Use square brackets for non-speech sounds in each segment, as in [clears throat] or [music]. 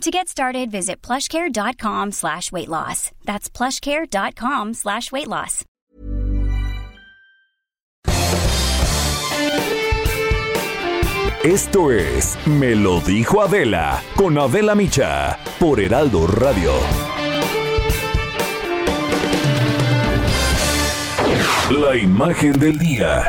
To get started, visit plushcare.com slash weight loss. That's plushcare.com slash weight loss. Esto es Me lo dijo Adela con Adela Micha por Heraldo Radio. La imagen del día.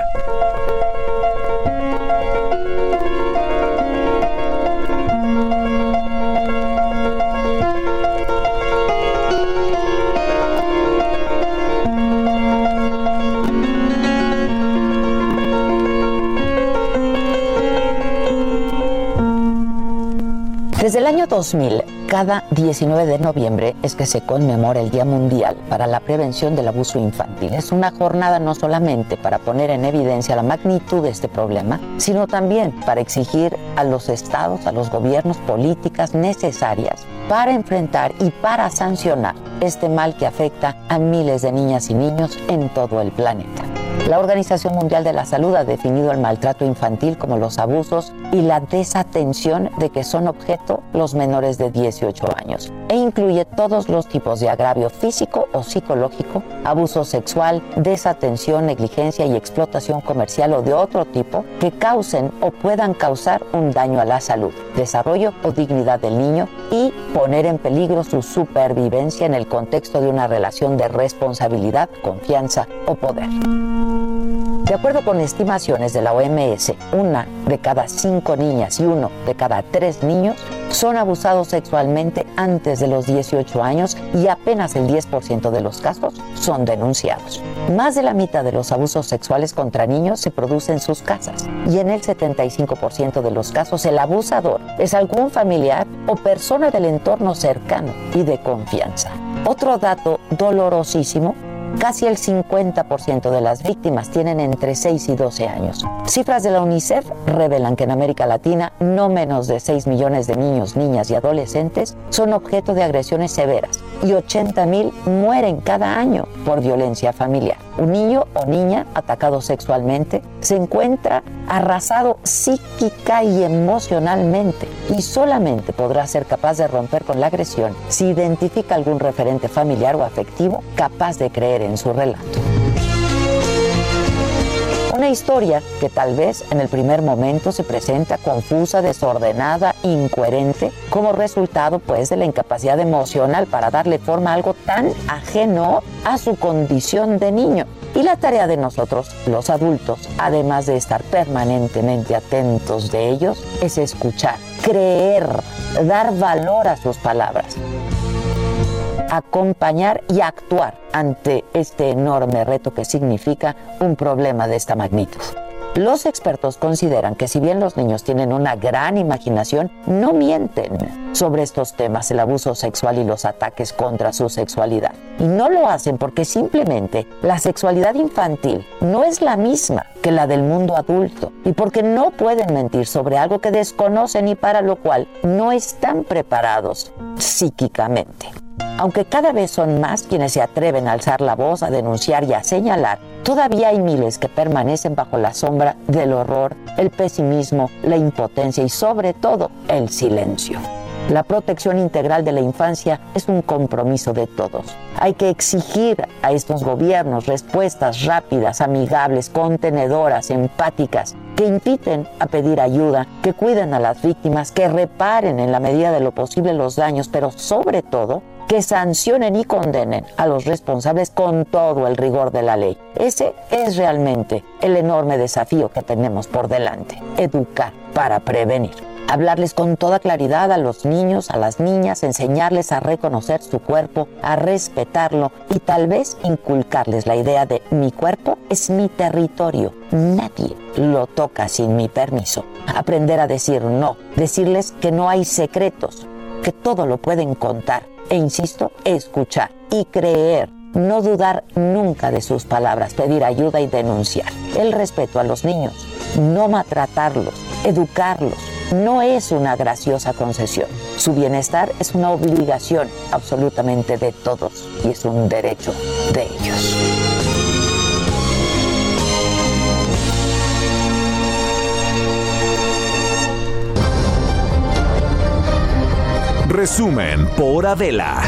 Desde el año 2000, cada 19 de noviembre es que se conmemora el Día Mundial para la Prevención del Abuso Infantil. Es una jornada no solamente para poner en evidencia la magnitud de este problema, sino también para exigir a los estados, a los gobiernos políticas necesarias para enfrentar y para sancionar este mal que afecta a miles de niñas y niños en todo el planeta. La Organización Mundial de la Salud ha definido el maltrato infantil como los abusos y la desatención de que son objeto los menores de 18 años e incluye todos los tipos de agravio físico o psicológico, abuso sexual, desatención, negligencia y explotación comercial o de otro tipo que causen o puedan causar un daño a la salud, desarrollo o dignidad del niño y poner en peligro su supervivencia en el contexto de una relación de responsabilidad, confianza o poder. De acuerdo con estimaciones de la OMS, una de cada cinco niñas y uno de cada tres niños son abusados sexualmente antes de los 18 años y apenas el 10% de los casos son denunciados. Más de la mitad de los abusos sexuales contra niños se producen en sus casas y en el 75% de los casos el abusador es algún familiar o persona del entorno cercano y de confianza. Otro dato dolorosísimo Casi el 50% de las víctimas tienen entre 6 y 12 años. Cifras de la UNICEF revelan que en América Latina no menos de 6 millones de niños, niñas y adolescentes son objeto de agresiones severas y 80 mil mueren cada año por violencia familiar. Un niño o niña atacado sexualmente se encuentra arrasado psíquica y emocionalmente y solamente podrá ser capaz de romper con la agresión si identifica algún referente familiar o afectivo capaz de creer en su relato. Una historia que tal vez en el primer momento se presenta confusa, desordenada, incoherente, como resultado pues de la incapacidad emocional para darle forma a algo tan ajeno a su condición de niño. Y la tarea de nosotros, los adultos, además de estar permanentemente atentos de ellos, es escuchar, creer, dar valor a sus palabras acompañar y actuar ante este enorme reto que significa un problema de esta magnitud. Los expertos consideran que si bien los niños tienen una gran imaginación, no mienten sobre estos temas, el abuso sexual y los ataques contra su sexualidad. Y no lo hacen porque simplemente la sexualidad infantil no es la misma que la del mundo adulto y porque no pueden mentir sobre algo que desconocen y para lo cual no están preparados psíquicamente. Aunque cada vez son más quienes se atreven a alzar la voz, a denunciar y a señalar, todavía hay miles que permanecen bajo la sombra del horror, el pesimismo, la impotencia y sobre todo el silencio. La protección integral de la infancia es un compromiso de todos. Hay que exigir a estos gobiernos respuestas rápidas, amigables, contenedoras, empáticas, que inviten a pedir ayuda, que cuiden a las víctimas, que reparen en la medida de lo posible los daños, pero sobre todo que sancionen y condenen a los responsables con todo el rigor de la ley. Ese es realmente el enorme desafío que tenemos por delante, educar para prevenir. Hablarles con toda claridad a los niños, a las niñas, enseñarles a reconocer su cuerpo, a respetarlo y tal vez inculcarles la idea de mi cuerpo es mi territorio, nadie lo toca sin mi permiso. Aprender a decir no, decirles que no hay secretos, que todo lo pueden contar e insisto, escuchar y creer no dudar nunca de sus palabras, pedir ayuda y denunciar. El respeto a los niños, no maltratarlos, educarlos, no es una graciosa concesión. Su bienestar es una obligación absolutamente de todos y es un derecho de ellos. Resumen por Adela.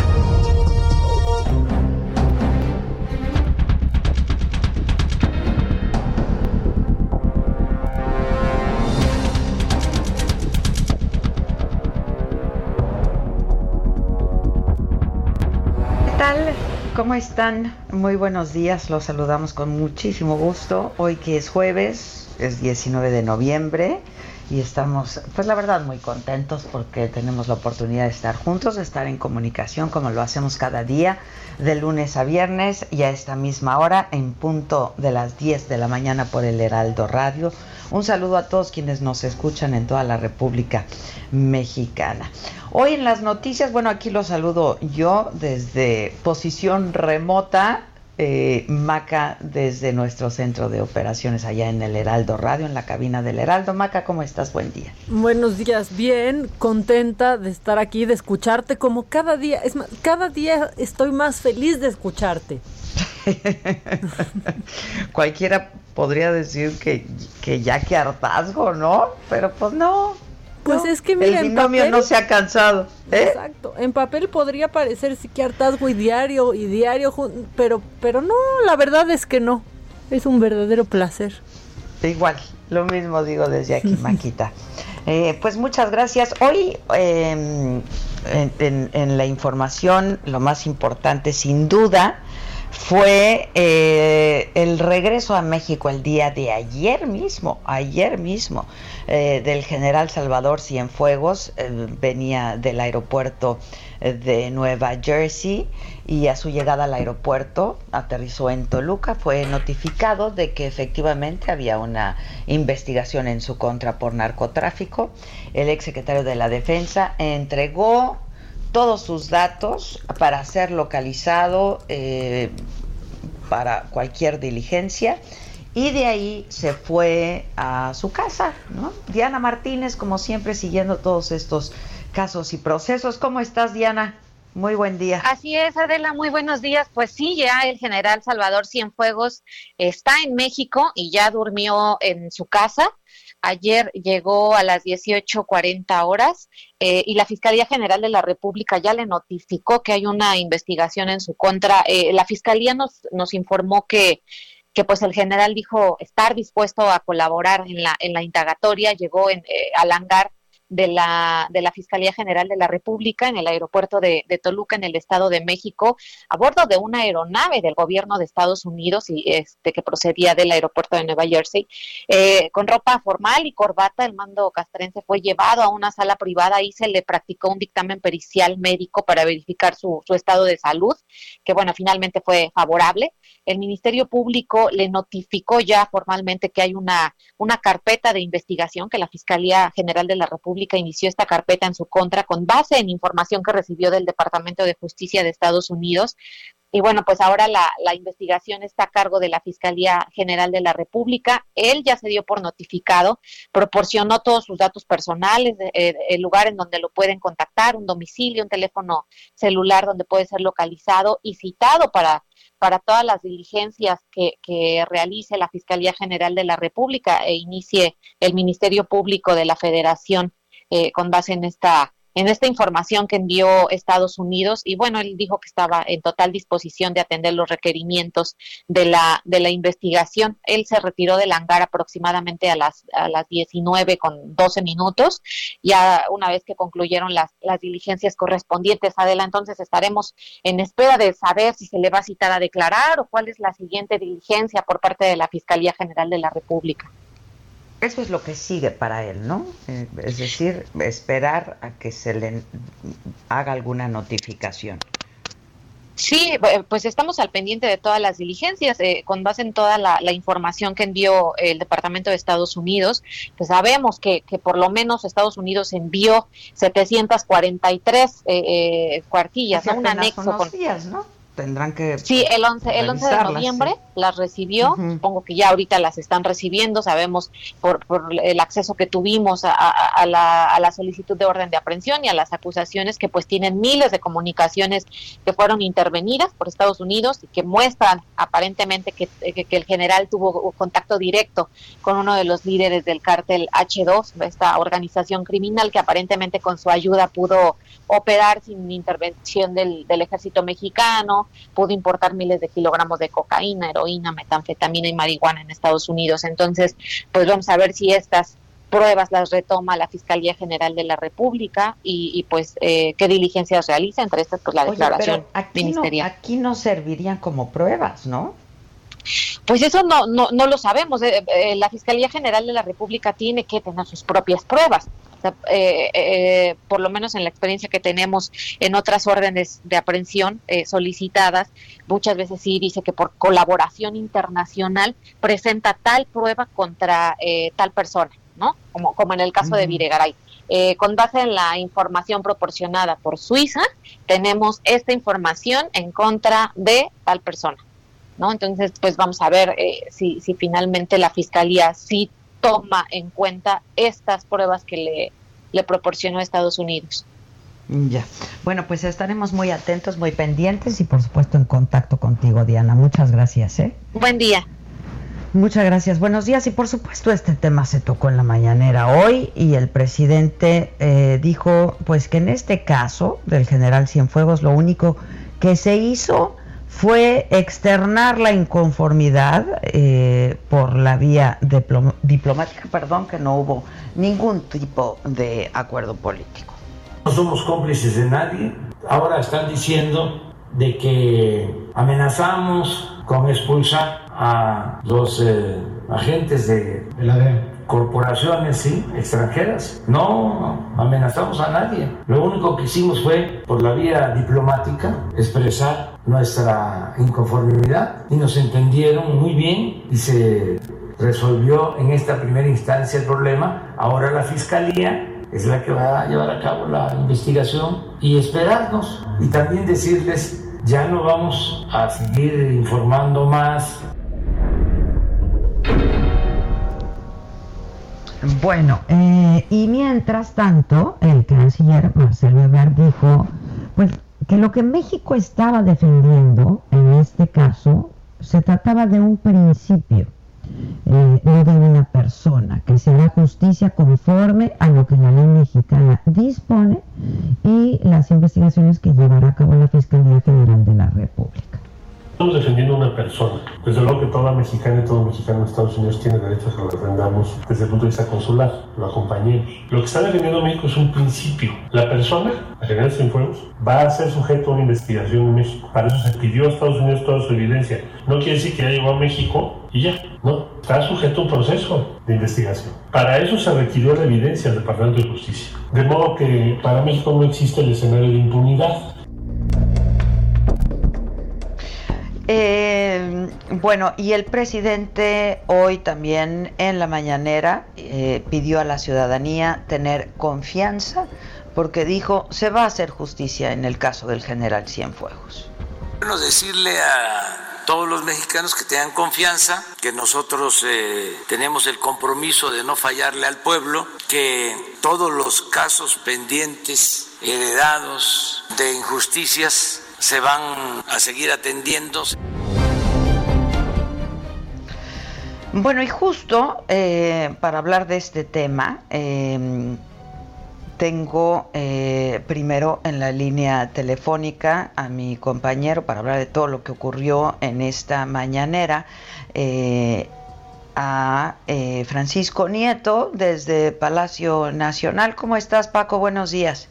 ¿Cómo están? Muy buenos días, los saludamos con muchísimo gusto. Hoy que es jueves, es 19 de noviembre y estamos, pues la verdad, muy contentos porque tenemos la oportunidad de estar juntos, de estar en comunicación como lo hacemos cada día, de lunes a viernes y a esta misma hora, en punto de las 10 de la mañana por el Heraldo Radio. Un saludo a todos quienes nos escuchan en toda la República Mexicana. Hoy en las noticias, bueno, aquí lo saludo yo desde posición remota, eh, Maca desde nuestro centro de operaciones allá en el Heraldo Radio, en la cabina del Heraldo. Maca, ¿cómo estás? Buen día. Buenos días, bien, contenta de estar aquí, de escucharte como cada día, es más, cada día estoy más feliz de escucharte. [laughs] Cualquiera podría decir que, que ya que hartazgo, ¿no? Pero pues no, pues es que mira, el binomio no se ha cansado. ¿eh? Exacto. En papel podría parecer sí que hartazgo y diario y diario, pero, pero no, la verdad es que no. Es un verdadero placer. Igual, lo mismo digo desde aquí, [laughs] Maquita. Eh, pues muchas gracias. Hoy em, en, la información, lo más importante, sin duda, fue eh, el regreso a México el día de ayer mismo, ayer mismo, eh, del general Salvador Cienfuegos, eh, venía del aeropuerto de Nueva Jersey y a su llegada al aeropuerto aterrizó en Toluca, fue notificado de que efectivamente había una investigación en su contra por narcotráfico. El exsecretario de la Defensa entregó todos sus datos para ser localizado eh, para cualquier diligencia y de ahí se fue a su casa, ¿no? Diana Martínez, como siempre, siguiendo todos estos casos y procesos. ¿Cómo estás, Diana? Muy buen día. Así es, Adela, muy buenos días. Pues sí, ya el general Salvador Cienfuegos está en México y ya durmió en su casa. Ayer llegó a las 18.40 horas eh, y la Fiscalía General de la República ya le notificó que hay una investigación en su contra. Eh, la Fiscalía nos, nos informó que que pues el general dijo estar dispuesto a colaborar en la, en la indagatoria, llegó en, eh, al hangar de la, de la Fiscalía General de la República en el aeropuerto de, Toluca, en el Estado de México, a bordo de una aeronave del gobierno de Estados Unidos y este que procedía del aeropuerto de Nueva Jersey. Eh, con ropa formal y corbata, el mando castrense fue llevado a una sala privada y se le practicó un dictamen pericial médico para verificar su, su estado de salud, que bueno, finalmente fue favorable. El Ministerio Público le notificó ya formalmente que hay una, una carpeta de investigación que la Fiscalía General de la República inició esta carpeta en su contra con base en información que recibió del Departamento de Justicia de Estados Unidos. Y bueno, pues ahora la, investigación está a cargo de la Fiscalía General de la República. Él ya se dio por notificado, proporcionó todos sus datos personales, eh, el lugar en donde lo pueden contactar, un domicilio, un teléfono celular donde puede ser localizado y citado para para todas las diligencias que, realice la Fiscalía General de la República e inicie el Ministerio Público de la Federación eh, con base en esta en esta información que envió Estados Unidos y bueno, él dijo que estaba en total disposición de atender los requerimientos de la, de la investigación. Él se retiró del hangar aproximadamente a las, a las 19 con 12 minutos, ya una vez que concluyeron las, las diligencias correspondientes. Adela, entonces estaremos en espera de saber si se le va a citar a declarar o cuál es la siguiente diligencia por parte de la Fiscalía General de la República. Eso es lo que sigue para él, ¿no? Eh, es decir, esperar a que se le haga alguna notificación. Sí, eh, pues estamos al pendiente de todas las diligencias, eh, con base en toda la, información que envió el Departamento de Estados Unidos, pues sabemos que, que por lo menos Estados Unidos envió 743 eh, cuartillas, ¿no? Un anexo con días, ¿no? Tendrán que sí el 11 el 11 de noviembre las recibió. Supongo que ya ahorita las están recibiendo sabemos por, por el acceso que tuvimos a, a, la, a, la, solicitud de orden de aprehensión y a las acusaciones que pues tienen miles de comunicaciones que fueron intervenidas por Estados Unidos y que muestran aparentemente que, que, que el general tuvo contacto directo con uno de los líderes del cártel H2 esta organización criminal que aparentemente con su ayuda pudo operar sin intervención del, del ejército mexicano pudo importar miles de kilogramos de cocaína, heroína, metanfetamina y marihuana en Estados Unidos. Entonces, pues vamos a ver si estas pruebas las retoma la Fiscalía General de la República y, pues eh, qué diligencias realiza, entre estas pues la declaración aquí ministerial. No, aquí no servirían como pruebas, ¿no? Pues eso no, no, no lo sabemos. Eh, eh, la Fiscalía General de la República tiene que tener sus propias pruebas. Eh, eh, por lo menos en la experiencia que tenemos en otras órdenes de aprehensión eh, solicitadas, muchas veces sí dice que por colaboración internacional presenta tal prueba contra tal persona, ¿no? Como, como en el caso de Videgaray. con base en la información proporcionada por Suiza, tenemos esta información en contra de tal persona. ¿no? Entonces, pues vamos a ver si, si finalmente la Fiscalía sí toma en cuenta estas pruebas que le, le proporcionó Estados Unidos. Ya. Bueno, pues estaremos muy atentos, muy pendientes y por supuesto en contacto contigo, Diana. Muchas gracias. ¿eh? Buen día. Muchas gracias. Buenos días. Y por supuesto este tema se tocó en la mañanera hoy y el presidente eh, dijo pues que en este caso del general Cienfuegos lo único que se hizo fue externar la inconformidad eh, por la vía diplomática, perdón, que no hubo ningún tipo de acuerdo político. No somos cómplices de nadie. Ahora están diciendo de que amenazamos con expulsar a los eh, agentes de la DEA corporaciones sí, extranjeras. No amenazamos a nadie. Lo único que hicimos fue, por la vía diplomática, expresar nuestra inconformidad y nos entendieron muy bien y se resolvió en esta primera instancia el problema. Ahora la Fiscalía es la que va a llevar a cabo la investigación y esperarnos y también decirles ya no vamos a seguir informando más Bueno, eh, y mientras tanto, el canciller Marcelo Ebrard dijo, pues, que lo que México estaba defendiendo en este caso se trataba de un principio, eh, no de una persona, que será justicia conforme a lo que la ley mexicana dispone y las investigaciones que llevará a cabo la Fiscalía General de la República. Estamos defendiendo a una persona. Desde luego que toda mexicana y todo mexicano en Estados Unidos tiene derecho a que lo defendamos desde el punto de vista consular, lo acompañemos. Lo que está defendiendo México es un principio. La persona, la general Cienfuegos, va a ser sujeto a una investigación en México. Para eso se pidió a Estados Unidos toda su evidencia. No quiere decir que ya llegó a México y ya, no. Está sujeto a un proceso de investigación. Para eso se requirió la evidencia del Departamento de Justicia. De modo que para México no existe el escenario de impunidad. Eh, bueno, y el presidente hoy también en la mañanera eh, pidió a la ciudadanía tener confianza porque dijo se va a hacer justicia en el caso del general Cienfuegos. Bueno, decirle a todos los mexicanos que tengan confianza, que nosotros eh, tenemos el compromiso de no fallarle al pueblo, que todos los casos pendientes, heredados de injusticias, se van a seguir atendiendo. Bueno, y justo eh, para hablar de este tema, em, tengo eh, primero en la línea telefónica a mi compañero para hablar de todo lo que ocurrió en esta mañanera, eh, a Francisco Nieto desde Palacio Nacional. ¿Cómo estás, Paco? Buenos días.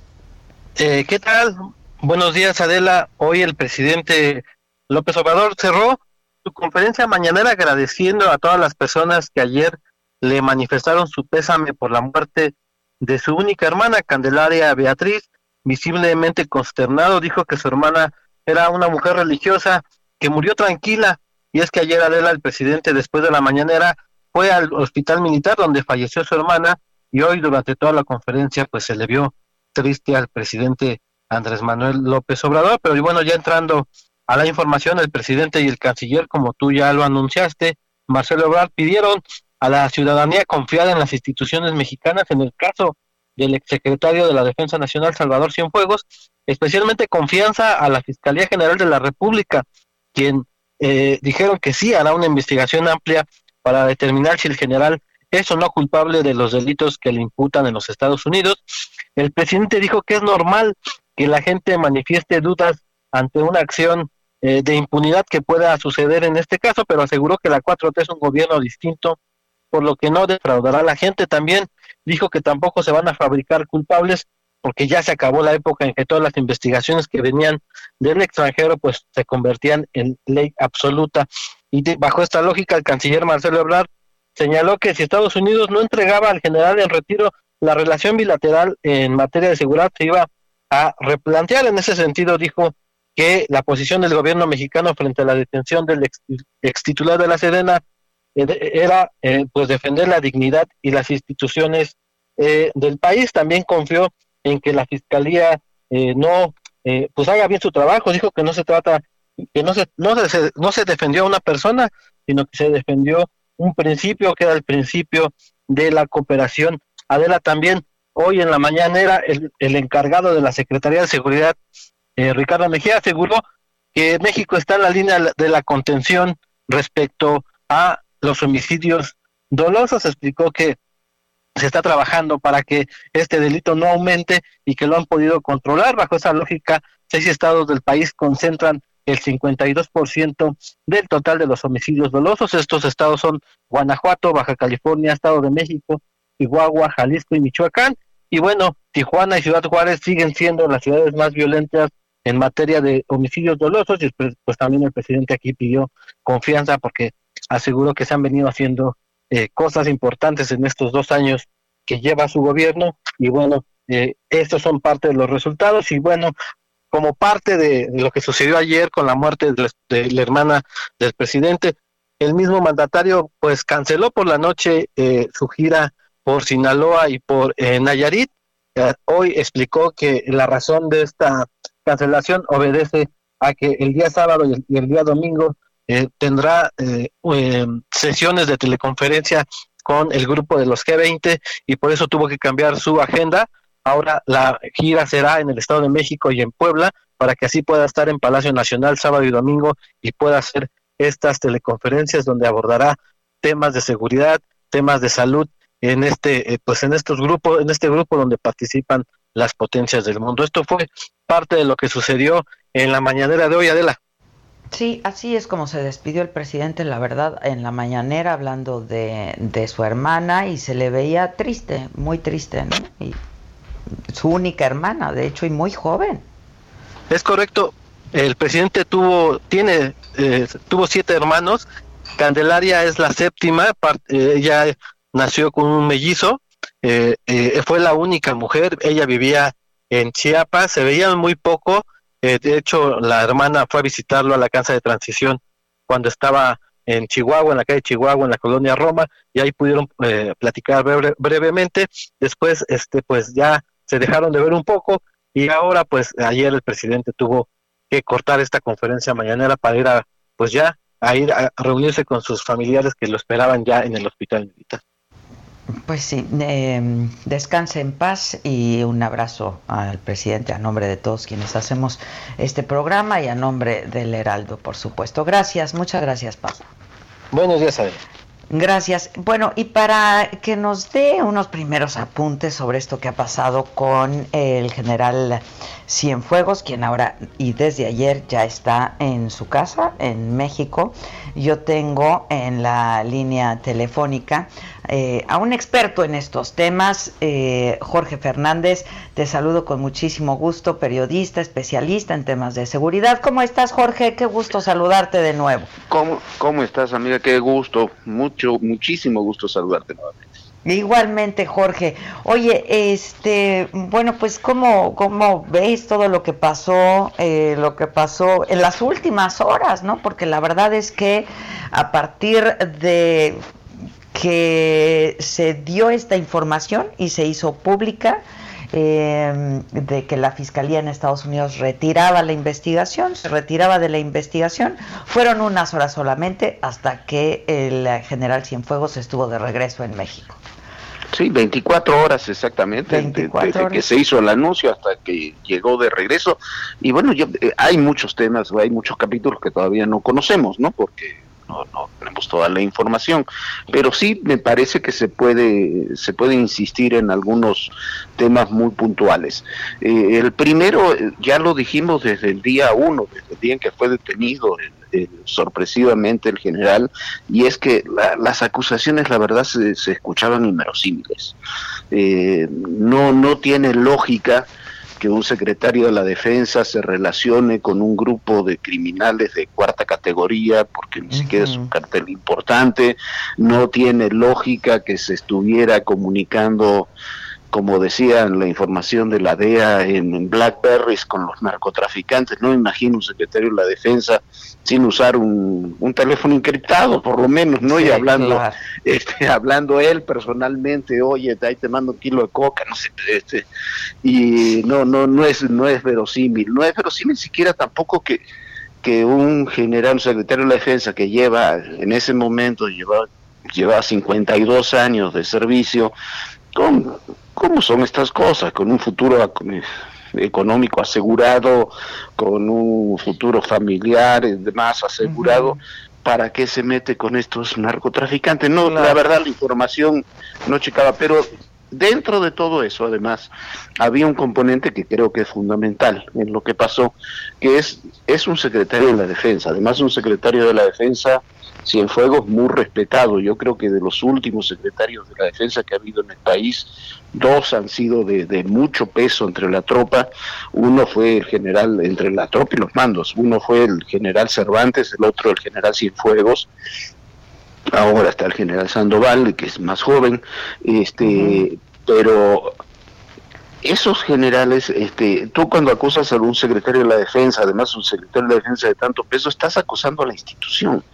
¿Qué tal? Buenos días, Adela. Hoy el presidente López Obrador cerró su conferencia mañanera agradeciendo a todas las personas que ayer le manifestaron su pésame por la muerte de su única hermana, Candelaria Beatriz, visiblemente consternado, dijo que su hermana era una mujer religiosa que murió tranquila. Y es que ayer Adela, el presidente, después de la mañanera, fue al hospital militar donde falleció su hermana y hoy durante toda la conferencia pues se le vio triste al presidente Andrés Manuel López Obrador, pero bueno, ya entrando a la información, el presidente y el canciller, como tú ya lo anunciaste, Marcelo Ebrard, pidieron a la ciudadanía confiar en las instituciones mexicanas en el caso del exsecretario de la Defensa Nacional, Salvador Cienfuegos, especialmente confianza a la Fiscalía General de la República, quien eh, dijeron que sí hará una investigación amplia para determinar si el general es o no culpable de los delitos que le imputan en los Estados Unidos. El presidente dijo que es normal que la gente manifieste dudas ante una acción eh, de impunidad que pueda suceder en este caso, pero aseguró que la 4T es un gobierno distinto, por lo que no defraudará a la gente. También dijo que tampoco se van a fabricar culpables, porque ya se acabó la época en que todas las investigaciones que venían del extranjero pues se convertían en ley absoluta. Y bajo esta lógica, el canciller Marcelo Ebrard señaló que si Estados Unidos no entregaba al general en retiro, la relación bilateral en materia de seguridad se iba a replantear. En ese sentido, dijo que la posición del gobierno mexicano frente a la detención del ex, titular de la Sedena eh, era eh, pues defender la dignidad y las instituciones eh, del país. También confió en que la fiscalía no pues haga bien su trabajo. Dijo que no se trata que no se no se no se defendió a una persona, sino que se defendió un principio que era el principio de la cooperación. Adela también hoy en la mañana era el, el encargado de la Secretaría de Seguridad eh, Ricardo Mejía aseguró que México está en la línea de la contención respecto a los homicidios dolosos. Explicó que se está trabajando para que este delito no aumente y que lo han podido controlar. Bajo esa lógica, seis estados del país concentran el 52% del total de los homicidios dolosos. Estos estados son Guanajuato, Baja California, Estado de México, Chihuahua, Jalisco y Michoacán. Y bueno, Tijuana y Ciudad Juárez siguen siendo las ciudades más violentas en materia de homicidios dolosos y pues, también el presidente aquí pidió confianza porque aseguró que se han venido haciendo eh, cosas importantes en estos dos años que lleva su gobierno. Y bueno, eh, estos son parte de los resultados. Y bueno, como parte de, lo que sucedió ayer con la muerte de la, hermana del presidente, el mismo mandatario pues canceló por la noche eh, su gira por Sinaloa y por Nayarit. hoy explicó que la razón de esta cancelación obedece a que el día sábado y el, día domingo eh, tendrá eh, sesiones de teleconferencia con el grupo de los G20 y por eso tuvo que cambiar su agenda. Ahora la gira será en el Estado de México y en Puebla para que así pueda estar en Palacio Nacional sábado y domingo y pueda hacer estas teleconferencias donde abordará temas de seguridad, temas de salud en este eh, pues en estos grupos en este grupo donde participan las potencias del mundo. Esto fue parte de lo que sucedió en la mañanera de hoy, Adela. Sí, así es como se despidió el presidente, la verdad, en la mañanera hablando de, de su hermana y se le veía triste, muy triste, ¿no? Y su única hermana, de hecho, y muy joven. Es correcto. El presidente tuvo, tiene, eh, tuvo siete hermanos. Candelaria es la séptima. Eh, ella nació con un mellizo eh, eh, fue la única mujer, ella vivía en Chiapas, se veían muy poco, eh, de hecho la hermana fue a visitarlo a la casa de transición cuando estaba en Chihuahua, en la calle Chihuahua, en la colonia Roma, y ahí pudieron platicar brevemente, después este pues ya se dejaron de ver un poco y ahora pues ayer el presidente tuvo que cortar esta conferencia mañanera para ir a pues ya a ir a reunirse con sus familiares que lo esperaban ya en el hospital militar. Pues sí, eh, descanse en paz y un abrazo al presidente a nombre de todos quienes hacemos este programa y a nombre del Heraldo, por supuesto. Gracias, muchas gracias, Pablo. Buenos días. Gracias. Bueno, y para que nos dé unos primeros apuntes sobre esto que ha pasado con el general Cienfuegos, quien ahora y desde ayer ya está en su casa en México, yo tengo en la línea telefónica eh, a un experto en estos temas, eh, Jorge Fernández. Te saludo con muchísimo gusto, periodista, especialista en temas de seguridad. ¿Cómo estás, Jorge? Qué gusto saludarte de nuevo. ¿Cómo, cómo estás, amiga? Qué gusto, mucho, muchísimo gusto saludarte nuevamente. Igualmente, Jorge. Oye, este, bueno, pues cómo, cómo ves todo lo que pasó, eh, lo que pasó en las últimas horas, ¿no? Porque la verdad es que a partir de que se dio esta información y se hizo pública, eh, de que la Fiscalía en Estados Unidos retiraba la investigación, se retiraba de la investigación. Fueron unas horas solamente hasta que el general Cienfuegos estuvo de regreso en México. Sí, 24 horas exactamente, desde que se hizo el anuncio hasta que llegó de regreso. Y bueno, yo, eh, hay muchos temas, hay muchos capítulos que todavía no conocemos, ¿no? Porque no, tenemos toda la información, pero sí me parece que se puede, se puede insistir en algunos temas muy puntuales. Eh, el primero, ya lo dijimos desde el día uno, desde el día en que fue detenido sorpresivamente el general, y es que las acusaciones, la verdad, se, se escuchaban inverosímiles. Eh, no, no tiene lógica que un secretario de la defensa se relacione con un grupo de criminales de cuarta categoría, porque ni siquiera es un cartel importante, no tiene lógica que se estuviera comunicando como decía en la información de la DEA en, Blackberries con los narcotraficantes, no imagino un secretario de la defensa sin usar un, teléfono encriptado, por lo menos, ¿no? y hablando, [laughs] este, hablando él personalmente, oye, ahí te mando un kilo de coca, no sé, este, y no, no, no es, no es verosímil, no es verosímil siquiera tampoco que, que un general, un secretario de la defensa que lleva, en ese momento lleva, lleva 52 años de servicio, con ¿Cómo son estas cosas? Con un futuro económico asegurado, con un futuro familiar y demás asegurado, ¿para qué se mete con estos narcotraficantes? No, la verdad la información no checaba, pero dentro de todo eso, además, había un componente que creo que es fundamental en lo que pasó, que es, es un secretario de la defensa, además un secretario de la defensa Cienfuegos muy respetado. Yo creo que de los últimos secretarios de la defensa que ha habido en el país, dos han sido de, mucho peso entre la tropa. Uno fue el general, entre la tropa y los mandos. Uno fue el general Cervantes, el otro el general Cienfuegos. Ahora está el general Sandoval, que es más joven. Este, pero esos generales, este, tú cuando acusas a un secretario de la defensa, además un secretario de la defensa de tanto peso, estás acusando a la institución.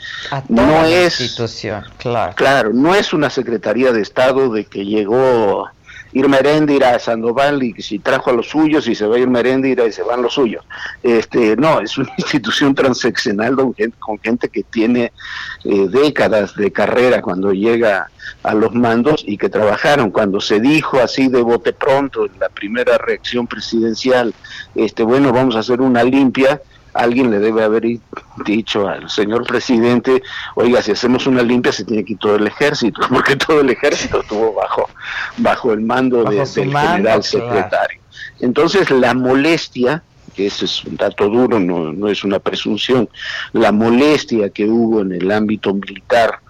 no es institución, claro. Claro, no es una secretaría de Estado de que llegó Irma Heréndira a Sandoval y si trajo a los suyos y se va a Irma Heréndira y se van los suyos. Este, no, es una [laughs] institución transeccional con gente, que tiene eh, décadas de carrera cuando llega a los mandos y que trabajaron. Cuando se dijo así de bote pronto en la primera reacción presidencial, este, bueno, vamos a hacer una limpia, alguien le debe haber dicho al señor presidente, oiga, si hacemos una limpia se tiene que ir todo el ejército, [laughs] porque todo el ejército estuvo bajo, bajo el mando del general secretario. Entonces la molestia, que ese es un dato duro, no, no es una presunción, la molestia que hubo en el ámbito militar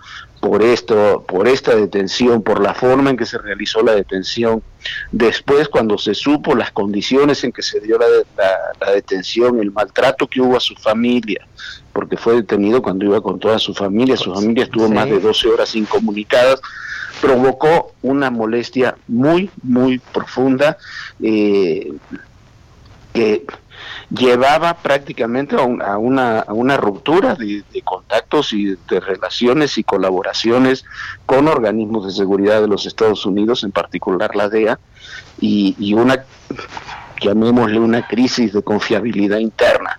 por esto, por esta detención, por la forma en que se realizó la detención. Después, cuando se supo las condiciones en que se dio la, detención, el maltrato que hubo a su familia, porque fue detenido cuando iba con toda su familia, su familia estuvo más de 12 horas incomunicadas, provocó una molestia muy, muy profunda eh, que llevaba prácticamente a, una, ruptura de, contactos y de relaciones y colaboraciones con organismos de seguridad de los Estados Unidos, en particular la DEA, y, y una, llamémosle una crisis de confiabilidad interna.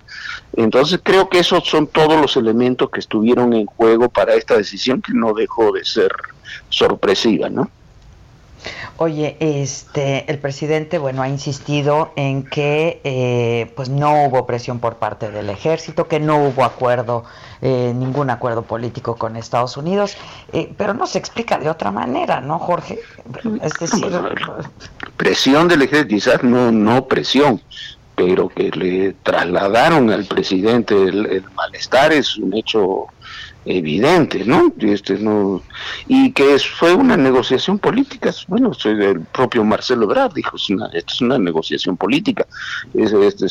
Entonces creo que esos son todos los elementos que estuvieron en juego para esta decisión que no dejó de ser sorpresiva, ¿no? Oye, este, el presidente, bueno, ha insistido en que, eh, pues, no hubo presión por parte del ejército, que no hubo acuerdo, eh, ningún acuerdo político con Estados Unidos, eh, pero no se explica de otra manera, ¿no, Jorge? Es decir, presión del ejército, quizás no, no presión, pero que le trasladaron al presidente el malestar es un hecho evidente, ¿no? Este, no y que fue una negociación política, bueno, soy el propio Marcelo Brad dijo, es una, esto es una negociación política, es, este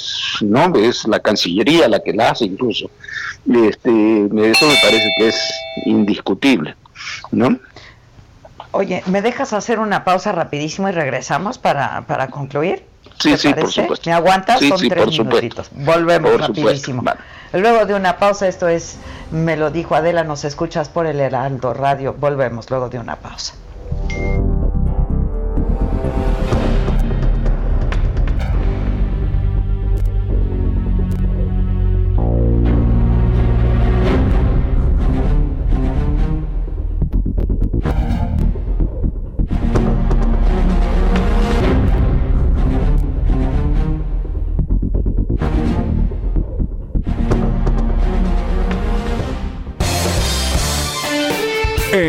no, es la Cancillería la que la hace incluso, este, eso me parece que es indiscutible, ¿no? Oye, ¿me dejas hacer una pausa rapidísimo y regresamos para, para concluir? Sí, sí, por supuesto. ¿Me aguantas? Son tres minutitos. Volvemos rapidísimo. Luego de una pausa, esto es, me lo dijo Adela, nos escuchas por el Heraldo Radio. Volvemos luego de una pausa.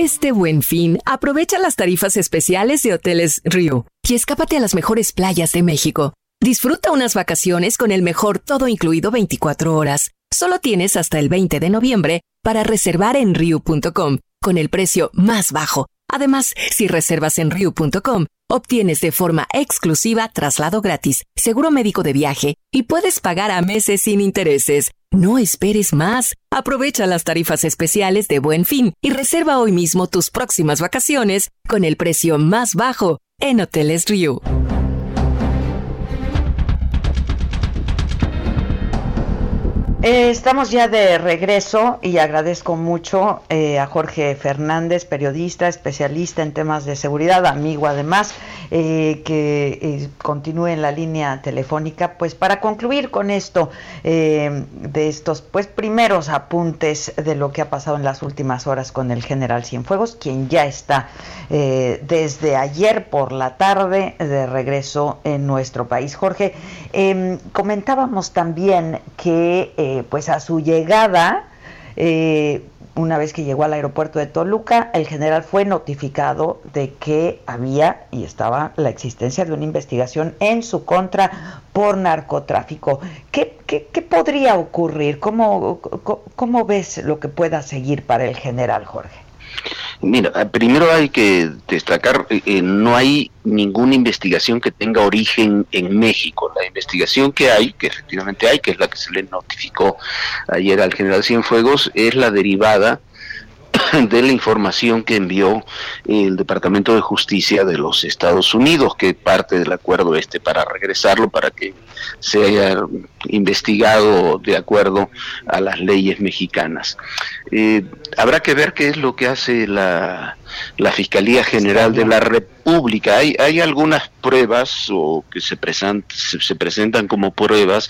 Este buen fin, aprovecha las tarifas especiales de Hoteles Rio y escápate a las mejores playas de México. Disfruta unas vacaciones con el mejor todo incluido 24 horas. Solo tienes hasta el 20 de noviembre para reservar en Riu.com con el precio más bajo. Además, si reservas en Riu.com, obtienes de forma exclusiva traslado gratis, seguro médico de viaje y puedes pagar a meses sin intereses. No esperes más. Aprovecha las tarifas especiales de Buen Fin y reserva hoy mismo tus próximas vacaciones con el precio más bajo en Hoteles Rio. Eh, estamos ya de regreso y agradezco mucho eh, a Jorge Fernández, periodista, especialista en temas de seguridad, amigo además, eh, que continúe en la línea telefónica, pues para concluir con esto de estos pues primeros apuntes de lo que ha pasado en las últimas horas con el general Cienfuegos, quien ya está desde ayer por la tarde de regreso en nuestro país. Jorge, em, comentábamos también que eh, pues a su llegada, eh, una vez que llegó al aeropuerto de Toluca, el general fue notificado de que había y estaba la existencia de una investigación en su contra por narcotráfico. ¿Qué, qué, podría ocurrir? ¿Cómo, ¿Cómo ves lo que pueda seguir para el general Jorge? Mira, eh, primero hay que destacar, eh, eh, no hay ninguna investigación que tenga origen en México. La investigación que hay, que efectivamente hay, que es la que se le notificó ayer al general Cienfuegos, es la derivada [coughs] de la información que envió el Departamento de Justicia de los Estados Unidos, que parte del acuerdo este para regresarlo, para que se haya investigado de acuerdo a las leyes mexicanas. Eh, habrá que ver qué es lo que hace la, la Fiscalía General de la República. Hay, hay algunas pruebas o que se, se, presentan como pruebas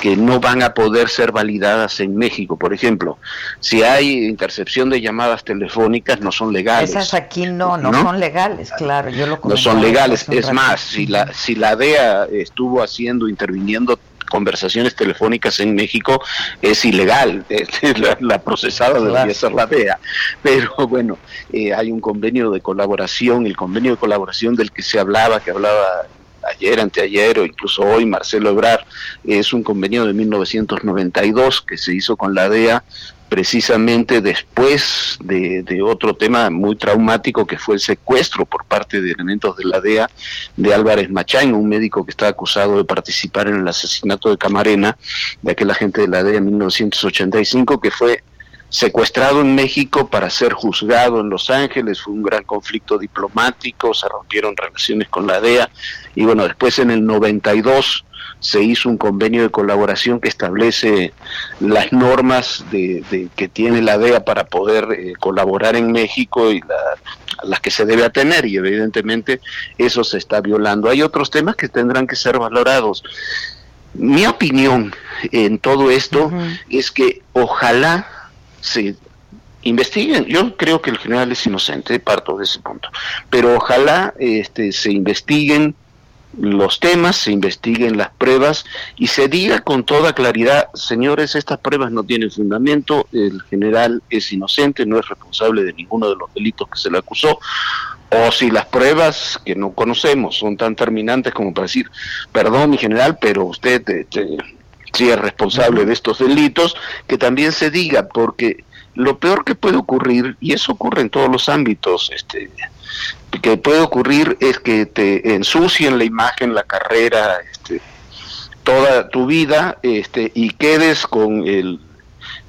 que no van a poder ser validadas en México. Por ejemplo, si hay intercepción de llamadas telefónicas, no son legales. Esas aquí no, no, son legales, claro. Yo lo no son legales. Es más, si la, si la DEA estuvo haciendo, interviniendo conversaciones telefónicas en México es ilegal, [laughs] la, procesada debería ser la DEA, pero bueno, eh, hay un convenio de colaboración, el convenio de colaboración del que se hablaba, que hablaba ayer, anteayer o incluso hoy Marcelo Ebrar, es un convenio de 1992 que se hizo con la DEA precisamente después de, otro tema muy traumático que fue el secuestro por parte de elementos de la DEA de Álvarez Machain, un médico que está acusado de participar en el asesinato de Camarena, de aquel agente de la DEA en 1985, que fue secuestrado en México para ser juzgado en Los Ángeles, fue un gran conflicto diplomático, se rompieron relaciones con la DEA y bueno, después en el 92 se hizo un convenio de colaboración que establece las normas de, que tiene la DEA para poder eh, colaborar en México y las que se debe atener y evidentemente eso se está violando. Hay otros temas que tendrán que ser valorados. Mi opinión en todo esto es que ojalá se investiguen. Yo creo que el general es inocente, parto de ese punto, pero ojalá este, se investiguen los temas, se investiguen las pruebas y se diga con toda claridad, señores, estas pruebas no tienen fundamento, el general es inocente, no es responsable de ninguno de los delitos que se le acusó, o si las pruebas que no conocemos son tan terminantes como para decir, perdón mi general, pero usted este, sí es responsable de estos delitos, que también se diga, porque lo peor que puede ocurrir, y eso ocurre en todos los ámbitos, este, que puede ocurrir es que te ensucien la imagen, la carrera, este, toda tu vida, este, y quedes con el,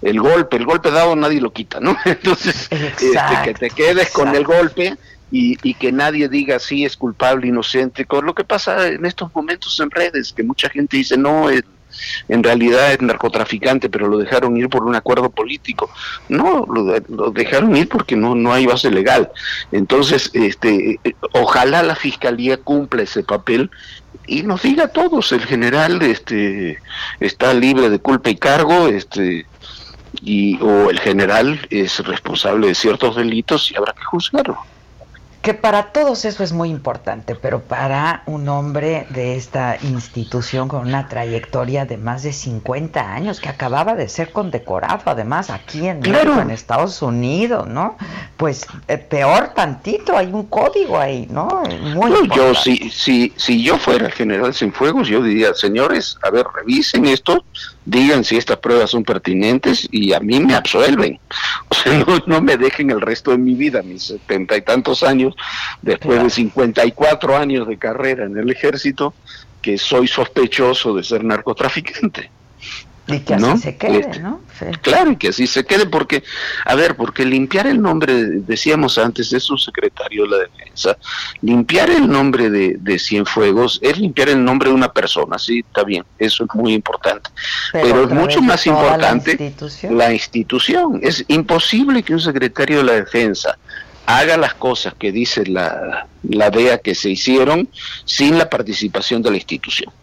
el golpe, el golpe dado nadie lo quita, ¿no? [laughs] Entonces, este, que te quedes con el golpe y, y, que nadie diga si es culpable, inocente, con lo que pasa en estos momentos en redes, que mucha gente dice, no, en realidad es narcotraficante, pero lo dejaron ir por un acuerdo político. No, lo, dejaron ir porque no, no hay base legal. Entonces, este, ojalá la fiscalía cumpla ese papel y nos diga a todos, el general este, está libre de culpa y cargo, este, y, o el general es responsable de ciertos delitos y habrá que juzgarlo que para todos eso es muy importante, pero para un hombre de esta institución con una trayectoria de más de 50 años, que acababa de ser condecorado además aquí en, en Estados Unidos, ¿no? Pues eh, peor tantito, hay un código ahí, ¿no? Muy yo, si, si, si yo fuera el general Cienfuegos, yo diría, señores, a ver, revisen esto, digan si estas pruebas son pertinentes y a mí me absuelven. [laughs] O sea, no, me dejen el resto de mi vida, mis setenta y tantos años, después de 54 años de carrera en el ejército, que soy sospechoso de ser narcotraficante. Y que así se quede, este, ¿no? Claro, y que así se quede, porque, a ver, porque limpiar el nombre, decíamos antes, es un secretario de la defensa, limpiar el nombre de, de Cienfuegos es limpiar el nombre de una persona, sí, está bien, eso es muy importante. Pero, es mucho más importante la institución. Es imposible que un secretario de la defensa haga las cosas que dice la, la DEA que se hicieron sin la participación de la institución.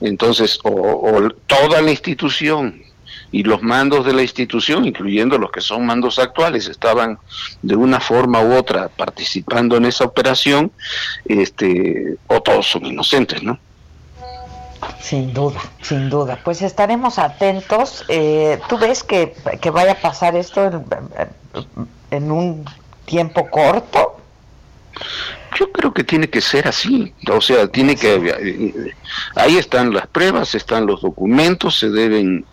Entonces, o, toda la institución y los mandos de la institución, incluyendo los que son mandos actuales, estaban de una forma u otra participando en esa operación, este, o todos son inocentes, ¿no? Sin duda, sin duda. Pues estaremos atentos. Eh, ¿Tú ves que, vaya a pasar esto en, en un tiempo corto? Yo creo que tiene que ser así, o sea, tiene que eh, ahí están las pruebas, están los documentos, se deben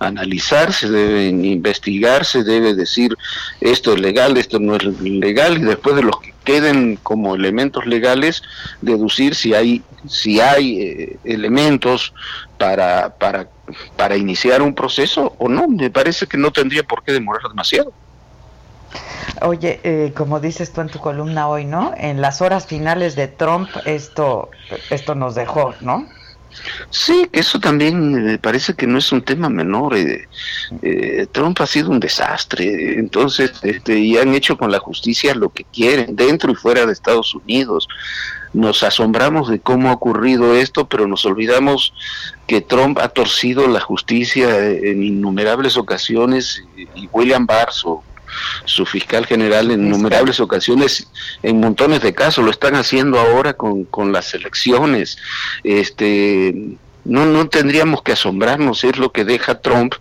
analizar, se deben investigar, se debe decir esto es legal, esto no es legal y después de los que queden como elementos legales deducir si hay si hay eh, elementos para para para iniciar un proceso o no, me parece que no tendría por qué demorar demasiado. Oye, eh, como dices tú en tu columna hoy, ¿no? En las horas finales de Trump esto, esto nos dejó, ¿no? Sí, que eso también me parece que no es un tema menor. Eh, eh, Trump ha sido un desastre, entonces, este, y han hecho con la justicia lo que quieren, dentro y fuera de Estados Unidos. Nos asombramos de cómo ha ocurrido esto, pero nos olvidamos que Trump ha torcido la justicia en innumerables ocasiones y William Barr, fiscal general en innumerables ocasiones, en montones de casos, lo están haciendo ahora con, con las elecciones. Este, no, no tendríamos que asombrarnos, es lo que deja Trump.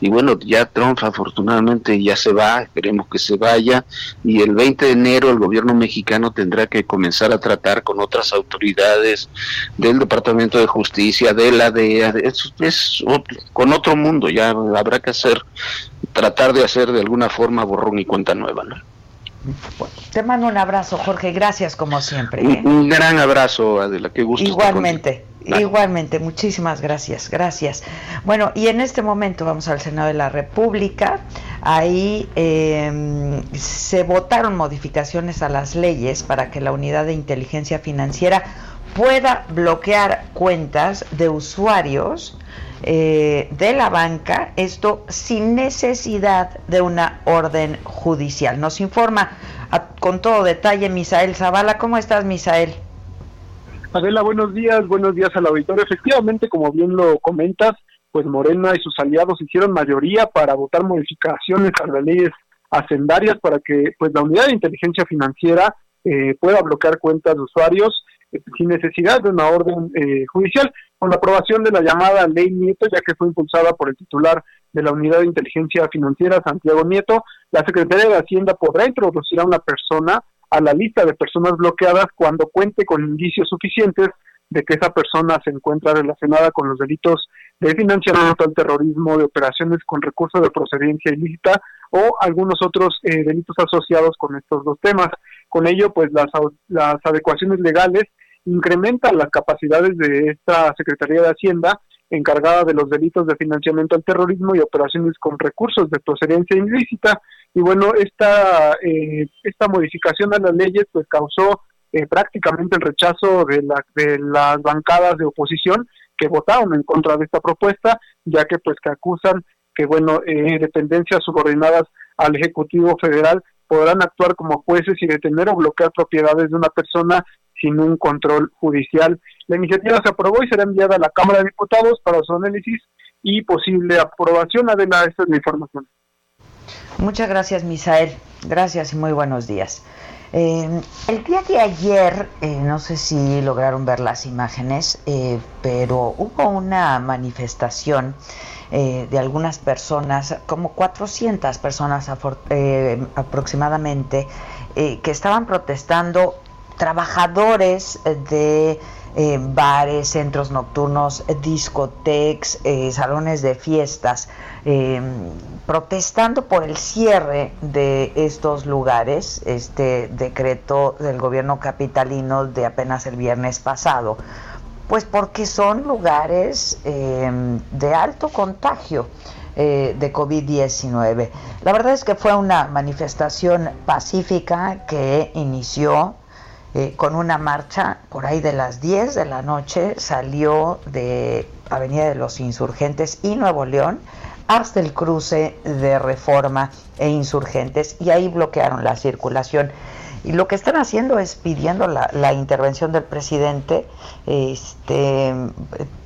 Y bueno, ya Trump afortunadamente ya se va, esperemos que se vaya. Y el 20 de enero el gobierno mexicano tendrá que comenzar a tratar con otras autoridades del Departamento de Justicia, de la DEA, es, es con otro mundo, ya habrá que hacer, tratar de hacer de alguna forma borrón y cuenta nueva. ¿no? te mando un abrazo, Jorge. Gracias como siempre. Un, ¿eh? un, gran abrazo, Adela. Qué gusto. Igualmente. Igualmente, muchísimas gracias, gracias. Bueno, y en este momento vamos al Senado de la República. Ahí em, se votaron modificaciones a las leyes para que la unidad de inteligencia financiera pueda bloquear cuentas de usuarios eh, de la banca, esto sin necesidad de una orden judicial. Nos informa con todo detalle Misael Zavala. ¿Cómo estás, Misael? Adela, buenos días, buenos días al auditorio. Efectivamente, como bien lo comentas, pues Morena y sus aliados hicieron mayoría para votar modificaciones a las leyes hacendarias para que pues la unidad de inteligencia financiera eh, pueda bloquear cuentas de usuarios eh, sin necesidad de una orden eh, judicial. Con la aprobación de la llamada ley Nieto, ya que fue impulsada por el titular de la unidad de inteligencia financiera, Santiago Nieto, la Secretaría de Hacienda podrá introducir a una persona a la lista de personas bloqueadas cuando cuente con indicios suficientes de que esa persona se encuentra relacionada con los delitos de financiamiento al terrorismo, de operaciones con recursos de procedencia ilícita o algunos otros eh, delitos asociados con estos dos temas. Con ello, pues las, las adecuaciones legales incrementan las capacidades de esta Secretaría de Hacienda encargada de los delitos de financiamiento al terrorismo y operaciones con recursos de procedencia ilícita. Y bueno, esta, eh, esta modificación a las leyes pues causó eh, prácticamente el rechazo de, la, de las bancadas de oposición que votaron en contra de esta propuesta, ya que pues que acusan que bueno, eh, dependencias subordinadas al Ejecutivo Federal podrán actuar como jueces y detener o bloquear propiedades de una persona sin un control judicial. La iniciativa se aprobó y será enviada a la Cámara de Diputados para su análisis y posible aprobación. Adela, esta es la información. Muchas gracias, Misael. Gracias y muy buenos días. Eh, el día de ayer, eh, no sé si lograron ver las imágenes, eh, pero hubo una manifestación de algunas personas, como 400 personas aproximadamente, que estaban protestando trabajadores de eh, bares, centros nocturnos, discotecas, eh, salones de fiestas, eh, protestando por el cierre de estos lugares, este decreto del gobierno capitalino de apenas el viernes pasado. Pues porque son lugares de alto contagio de COVID-19. La verdad es que fue una manifestación pacífica que inició eh, con una marcha por ahí de las 10 de la noche, salió de Avenida de los Insurgentes y Nuevo León hasta el cruce de Reforma e Insurgentes y ahí bloquearon la circulación. Y lo que están haciendo es pidiendo la, la intervención del presidente. Este,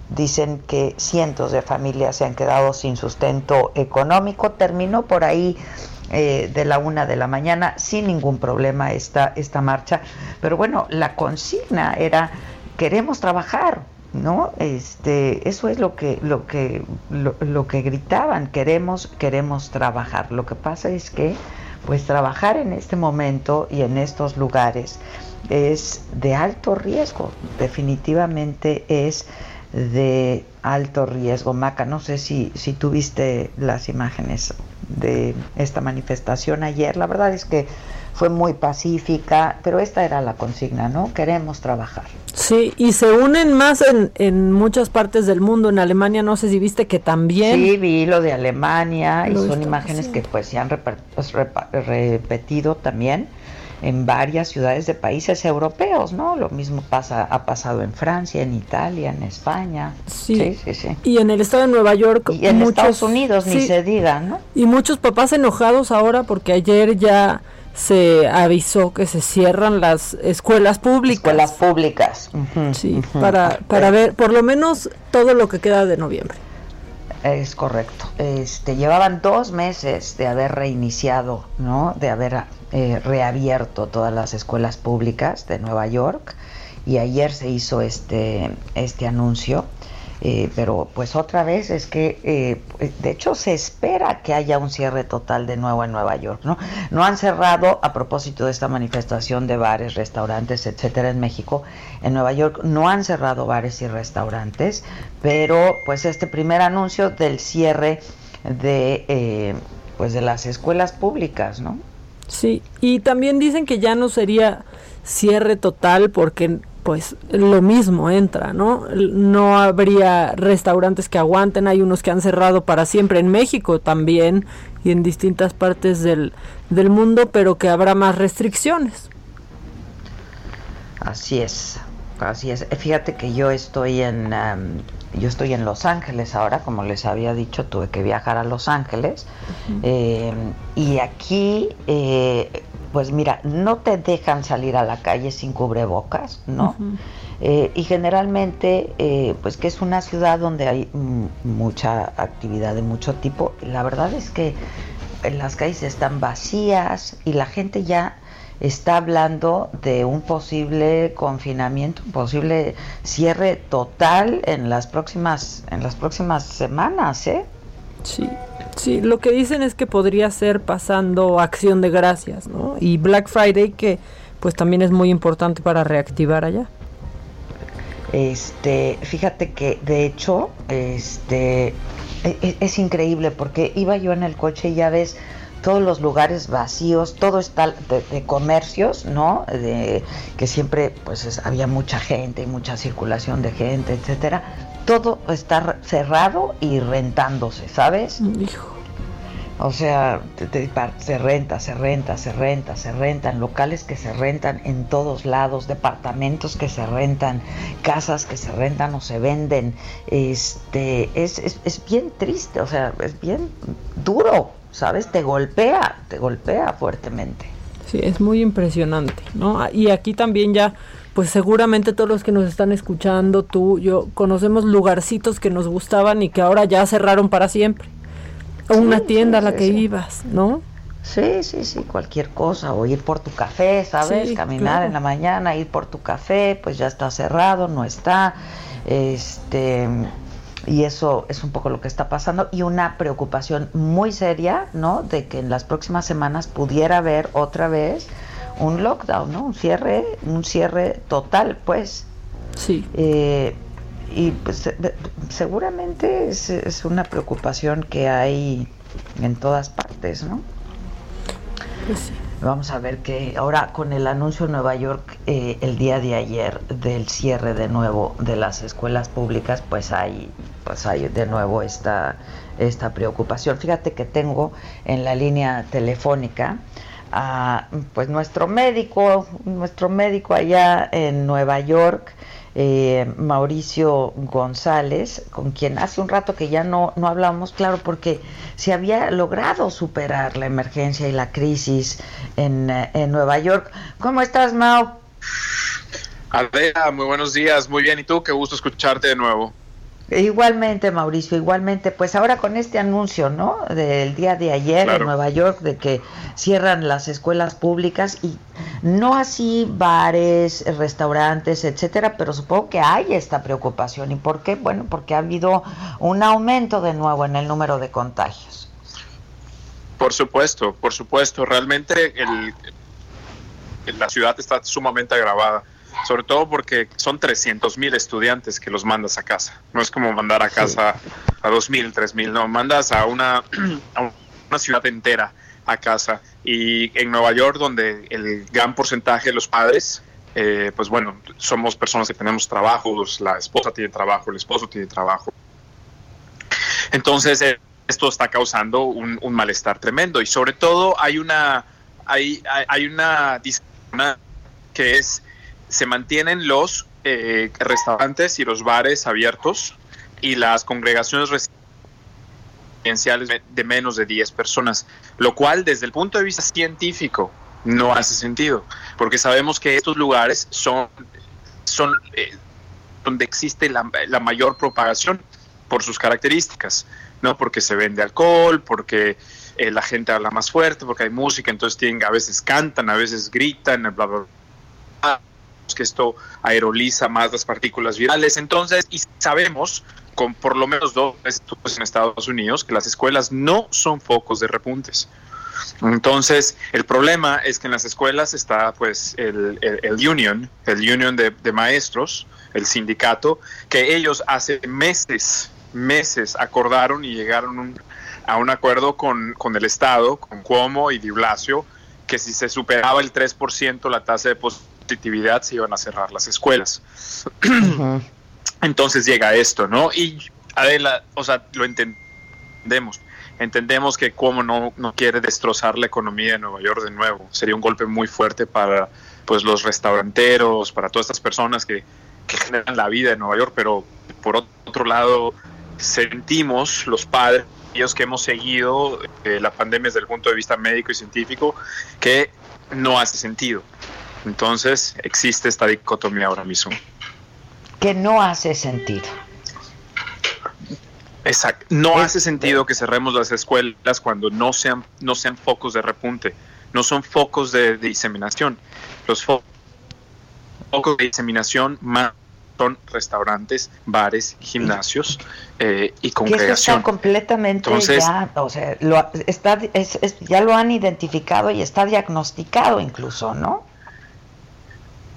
dicen que cientos de familias se han quedado sin sustento económico. Terminó por ahí eh, de la una de la mañana sin ningún problema esta, esta marcha. Pero bueno, la consigna era queremos trabajar, ¿no? Este, eso es lo que, lo que, lo, que gritaban, queremos, queremos trabajar. Lo que pasa es que, pues trabajar en este momento y en estos lugares es de alto riesgo, definitivamente es de alto riesgo. Maca, no sé si, si tuviste las imágenes de esta manifestación ayer. La verdad es que fue muy pacífica, pero esta era la consigna, ¿no? Queremos trabajar. Sí, y se unen más en, en muchas partes del mundo. En Alemania, no sé si viste que también. Sí, vi lo de Alemania y son imágenes que pues se han repetido también en varias ciudades de países europeos, ¿no? Lo mismo pasa, ha pasado en Francia, en Italia, en España. Sí, sí, sí. Y en el estado de Nueva York. Y en Estados Unidos, ni se diga, ¿no? Y muchos papás enojados ahora porque ayer ya se avisó que se cierran las escuelas públicas. Escuelas públicas. sí, para, para ver por lo menos todo lo que queda de noviembre. Es correcto. Este, llevaban dos meses de haber reiniciado, ¿no? De haber eh, reabierto todas las escuelas públicas de Nueva York y ayer se hizo este, este anuncio. Eh, pero pues otra vez es que eh, de hecho se espera que haya un cierre total de nuevo en Nueva York no no han cerrado a propósito de esta manifestación de bares restaurantes etcétera en México. En Nueva York no han cerrado bares y restaurantes pero pues este primer anuncio del cierre de pues de las escuelas públicas no Sí, y también dicen que ya no sería cierre total porque pues lo mismo entra, ¿no? No habría restaurantes que aguanten, hay unos que han cerrado para siempre en México también y en distintas partes del, del mundo, pero que habrá más restricciones. Así es, así es. Fíjate que yo estoy en, yo estoy en Los Ángeles ahora, como les había dicho, tuve que viajar a Los Ángeles. Eh, y aquí, eh, pues mira, no te dejan salir a la calle sin cubrebocas, ¿no? Eh, y generalmente, pues que es una ciudad donde hay mucha actividad de mucho tipo. La verdad es que las calles están vacías y la gente ya está hablando de un posible confinamiento, un posible cierre total en las próximas en las próximas semanas, ¿eh? Sí. Sí, lo que dicen es que podría ser pasando Acción de Gracias, ¿no? Y Black Friday que pues también es muy importante para reactivar allá. Este, fíjate que de hecho, este e, e, es increíble porque iba yo en el coche y ya ves todos los lugares vacíos, todo está de, comercios, ¿no? De, que siempre pues había mucha gente y mucha circulación de gente, etcétera. Todo está cerrado y rentándose, ¿sabes? Hijo. O sea, se renta, se renta, se renta, se rentan, locales que se rentan en todos lados, departamentos que se rentan, casas que se rentan o se venden. Este, es, es, es bien triste, o sea, es bien duro, ¿sabes? Te golpea, te golpea fuertemente. Sí, es muy impresionante, ¿no? Y aquí también ya, pues seguramente todos los que nos están escuchando, tú, yo, conocemos lugarcitos que nos gustaban y que ahora ya cerraron para siempre una tienda a la que ibas, ¿no? Sí, sí, sí, cualquier cosa, o ir por tu café, ¿sabes? Caminar en la mañana, ir por tu café, pues ya está cerrado, no está. Este, y eso es un poco lo que está pasando y una preocupación muy seria, ¿no? De que en las próximas semanas pudiera haber otra vez un lockdown, ¿no? Un cierre, un cierre total, pues. Sí. Eh, y pues seguramente es, una preocupación que hay en todas partes, ¿no? Pues Vamos a ver que ahora con el anuncio en Nueva York eh, el día de ayer del cierre de nuevo de las escuelas públicas, pues hay, pues hay de nuevo esta, esta preocupación. Fíjate que tengo en la línea telefónica a pues nuestro médico, nuestro médico allá en Nueva York, eh, Mauricio González, con quien hace un rato que ya no, no hablamos, claro, porque se había logrado superar la emergencia y la crisis en, en Nueva York. ¿Cómo estás, Mau? Adela, muy buenos días, muy bien, ¿y tú? Qué gusto escucharte de nuevo. Igualmente, Mauricio, igualmente. Pues ahora con este anuncio, ¿no? Del día de ayer en Nueva York, de que cierran las escuelas públicas y no así bares, restaurantes, etcétera, pero supongo que hay esta preocupación. ¿Y por qué? Bueno, porque ha habido un aumento de nuevo en el número de contagios. Por supuesto, por supuesto. Realmente el, la ciudad está sumamente agravada sobre todo porque son 300 mil estudiantes que los mandas a casa. No es como mandar a casa a 2 mil, 3 mil, no, mandas a una, [clears throat] a una ciudad entera a casa. Y en Nueva York, donde el gran porcentaje de los padres, eh, pues bueno, somos personas que tenemos trabajos, la esposa tiene trabajo, el esposo tiene trabajo. Entonces, eh, esto está causando un, malestar tremendo y sobre todo hay una, hay, hay, hay una que es se mantienen los eh, restaurantes y los bares abiertos y las congregaciones residenciales de menos de 10 personas, lo cual desde el punto de vista científico no hace sentido, porque sabemos que estos lugares son, son eh, donde existe la, mayor propagación por sus características, no porque se vende alcohol, porque eh, la gente habla más fuerte, porque hay música, entonces tienen, a veces cantan, a veces gritan, bla, bla, bla que esto aeroliza más las partículas virales. Entonces, y sabemos, con por lo menos dos estudios en Estados Unidos, que las escuelas no son focos de repuntes. Entonces, el problema es que en las escuelas está pues el, el, union, el union de, maestros, el sindicato, que ellos hace meses, meses acordaron y llegaron a un acuerdo con, con, el Estado, con Cuomo y Di Blasio, que si se superaba el 3% la tasa de positividad se iban a cerrar las escuelas. [clears throat] Entonces llega esto, ¿no? Y Adela, o sea, lo entendemos. Entendemos que como no, no quiere destrozar la economía de Nueva York de nuevo. Sería un golpe muy fuerte para pues los restauranteros, para todas estas personas que, que generan la vida de Nueva York, pero por otro lado sentimos los padres ellos que hemos seguido eh, la pandemia desde el punto de vista médico y científico, que no hace sentido. Entonces existe esta dicotomía ahora mismo. Que no hace sentido. Exacto. No hace sentido que cerremos las escuelas cuando no sean, no sean focos de repunte, no son focos de, diseminación. Los focos de diseminación más son restaurantes, bares, gimnasios eh, y congregación. Que completamente ya, o sea, lo, está, ya lo han identificado y está diagnosticado incluso, ¿no?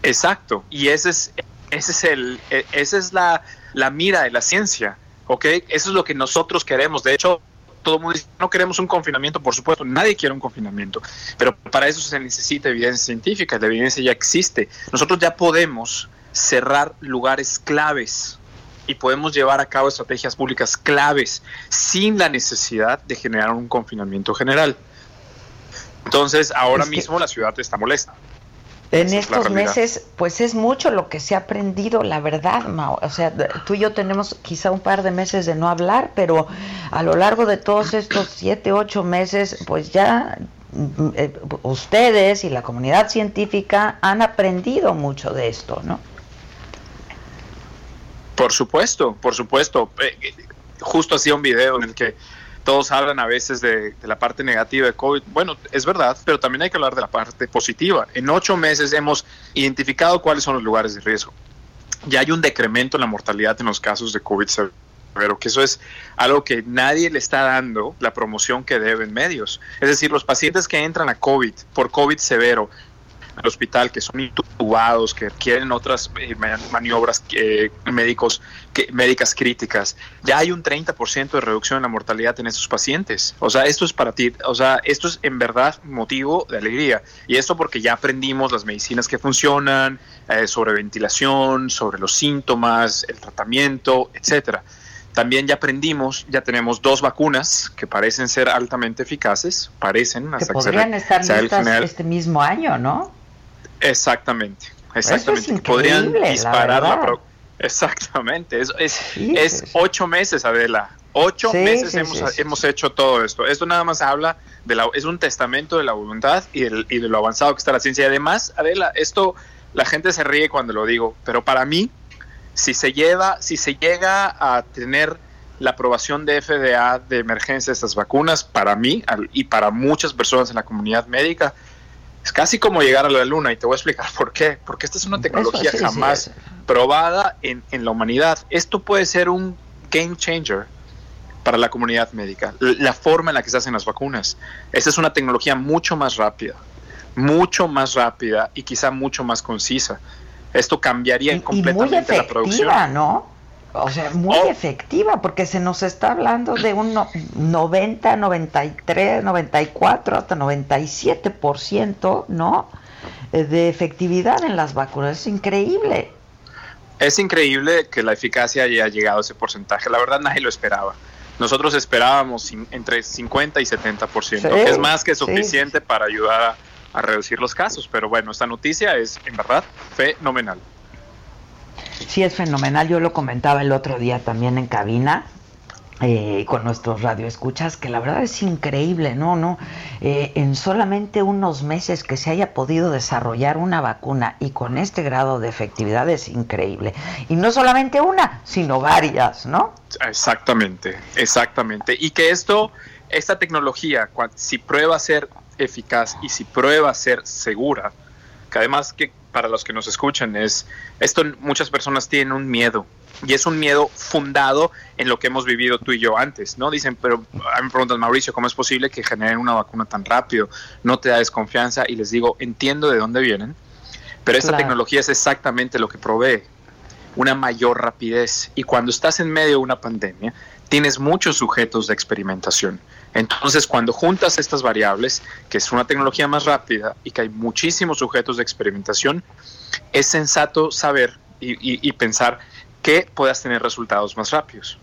Exacto, y ese es, ese es el, e, esa es la, la mira de la ciencia, ¿ok? Eso es lo que nosotros queremos. De hecho, todo el mundo dice, no queremos un confinamiento, por supuesto, nadie quiere un confinamiento, pero para eso se necesita evidencia científica, la evidencia ya existe. Nosotros ya podemos cerrar lugares claves, y podemos llevar a cabo estrategias públicas claves sin la necesidad de generar un confinamiento general. Entonces, ahora mismo la ciudad está molesta. En estos meses, pues es mucho lo que se ha aprendido, la verdad, Mao. O sea, tú y yo tenemos quizá un par de meses de no hablar, pero a lo largo de todos estos siete, ocho meses, pues ya mm, eh, ustedes y la comunidad científica han aprendido mucho de esto, ¿no? Por supuesto, por supuesto. Eh, eh, justo hacía un video en el que todos hablan a veces de, la parte negativa de COVID. Bueno, es verdad, pero también hay que hablar de la parte positiva. En ocho meses hemos identificado cuáles son los lugares de riesgo. Ya hay un decremento en la mortalidad en los casos de COVID pero que eso es algo que nadie le está dando la promoción que debe en medios. Es decir, los pacientes que entran a COVID por COVID severo al hospital, que son intubados, que requieren otras eh, maniobras eh, médicos, que, médicas críticas, ya hay un 30% de reducción en la mortalidad en estos pacientes. O sea, esto es para ti, o sea, esto es en verdad motivo de alegría. Y esto porque ya aprendimos las medicinas que funcionan, eh, sobre ventilación, sobre los síntomas, el tratamiento, etcétera. También ya aprendimos, ya tenemos dos vacunas que parecen ser altamente eficaces, parecen hasta que podrían estar listas este mismo año, ¿no? Exactamente, exactamente. Podrían disparar la, Exactamente, es, es, ocho meses, Adela. Ocho meses hemos, hemos, hecho todo esto. Esto nada más habla de la, es un testamento de la voluntad y, y de lo avanzado que está la ciencia. Y además, Adela, esto la gente se ríe cuando lo digo, pero para mí, si se lleva, si se llega a tener la aprobación de FDA de emergencia de estas vacunas, para mí y para muchas personas en la comunidad médica, es casi como llegar a la luna y te voy a explicar por qué. Porque esta es una tecnología jamás probada en, la humanidad. Esto puede ser un game changer para la comunidad médica, la forma en la que se hacen las vacunas. Esta es una tecnología mucho más rápida, mucho más rápida y quizá mucho más concisa. Esto cambiaría completamente la producción. ¿no? O sea, muy oh. efectiva, porque se nos está hablando de un 90, 93, 94, hasta 97%, ¿no? Eh, de efectividad en las vacunas. Es increíble. Es increíble que la eficacia haya llegado a ese porcentaje. La verdad, nadie lo esperaba. Nosotros esperábamos entre 50 y 70%, que es más que suficiente para ayudar a reducir los casos. Pero bueno, esta noticia es en verdad fenomenal. Sí, es fenomenal. Yo lo comentaba el otro día también en cabina. Eh, con nuestros radioescuchas, que la verdad es increíble, ¿no? no eh, en solamente unos meses que se haya podido desarrollar una vacuna y con este grado de efectividad es increíble. Y no solamente una, sino varias, ¿no? Exactamente, exactamente. Y que esto, esta tecnología, si prueba a ser eficaz y si prueba a ser segura, que además que para los que nos escuchan es, esto muchas personas tienen un miedo y es un miedo fundado en lo que hemos vivido tú y yo antes, ¿no? Dicen, pero a mí me preguntan, Mauricio, ¿cómo es posible que generen una vacuna tan rápido? No te da desconfianza y les digo, entiendo de dónde vienen, pero esta tecnología es exactamente lo que provee una mayor rapidez y cuando estás en medio de una pandemia, tienes muchos sujetos de experimentación. Entonces, cuando juntas estas variables, que es una tecnología más rápida y que hay muchísimos sujetos de experimentación, es sensato saber y, pensar que puedas tener resultados más rápidos.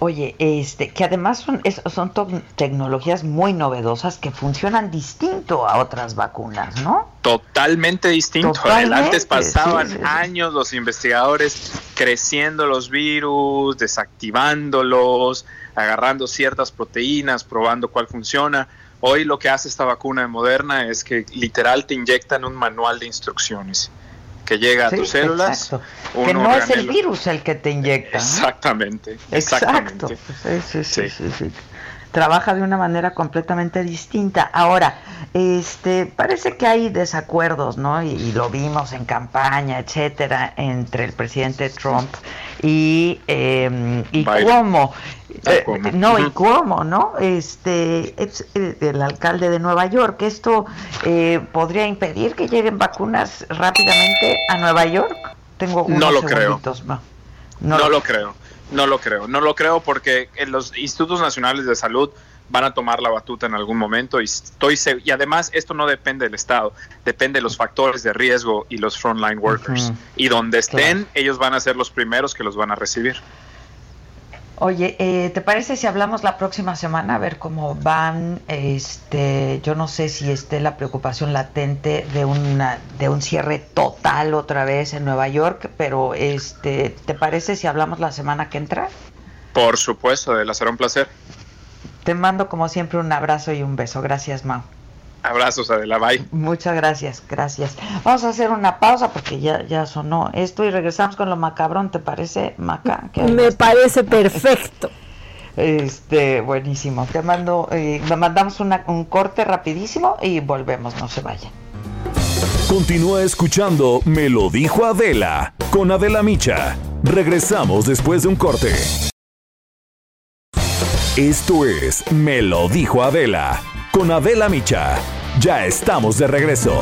Oye, este, que además son, son tecnologías muy novedosas que funcionan distinto a otras vacunas, ¿no? Totalmente distinto. Antes pasaban años los investigadores creciendo los virus, desactivándolos, agarrando ciertas proteínas, probando cuál funciona. Hoy lo que hace esta vacuna de Moderna es que literal te inyectan un manual de instrucciones que llega a tus células. Que no es el virus el que te inyecta. Exactamente. Exacto. Sí, sí, sí, Trabaja de una manera completamente distinta. Ahora, este, parece que hay desacuerdos, ¿no? Y, lo vimos en campaña, etcétera, entre el presidente Trump y, eh, y Cuomo. Eh, no, y cómo, ¿no? Este, eh, el alcalde de Nueva York, esto eh, podría impedir que lleguen vacunas rápidamente a Nueva York. Tengo no lo creo. No, lo creo. No lo creo. No lo creo porque en los institutos nacionales de salud van a tomar la batuta en algún momento y estoy y además esto no depende del estado, depende de los factores de riesgo y los frontline workers y donde estén ellos van a ser los primeros que los van a recibir. Oye, eh, ¿te parece si hablamos la próxima semana a ver cómo van? Este, yo no sé si esté la preocupación latente de una de un cierre total otra vez en Nueva York, pero este, ¿te parece si hablamos la semana que entra? Por supuesto, de será un placer. Te mando como siempre un abrazo y un beso. Gracias, Mau. Abrazos, Adela, bye. Muchas gracias, gracias. Vamos a hacer una pausa porque ya, ya sonó esto y regresamos con lo macabrón, ¿te parece, Maca? Me parece perfecto. [laughs] Este, buenísimo. Te mando, eh, mandamos un corte rapidísimo y volvemos, no se vayan. Continúa escuchando Me lo dijo Adela con Adela Micha. Regresamos después de un corte. Esto es Me lo dijo Adela con Adela Micha. Ya estamos de regreso.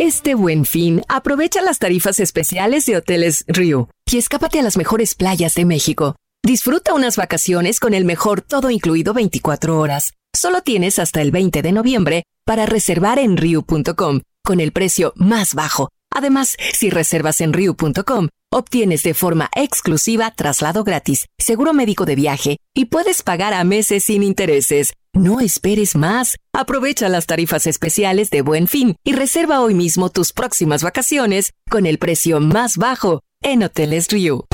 Este buen fin, aprovecha las tarifas especiales de Hoteles Rio y escápate a las mejores playas de México. Disfruta unas vacaciones con el mejor todo incluido 24 horas. Solo tienes hasta el 20 de noviembre para reservar en Riu.com con el precio más bajo. Además, si reservas en Riu.com, Obtienes de forma exclusiva traslado gratis, seguro médico de viaje y puedes pagar a meses sin intereses. No esperes más. Aprovecha las tarifas especiales de Buen Fin y reserva hoy mismo tus próximas vacaciones con el precio más bajo en Hoteles Rio.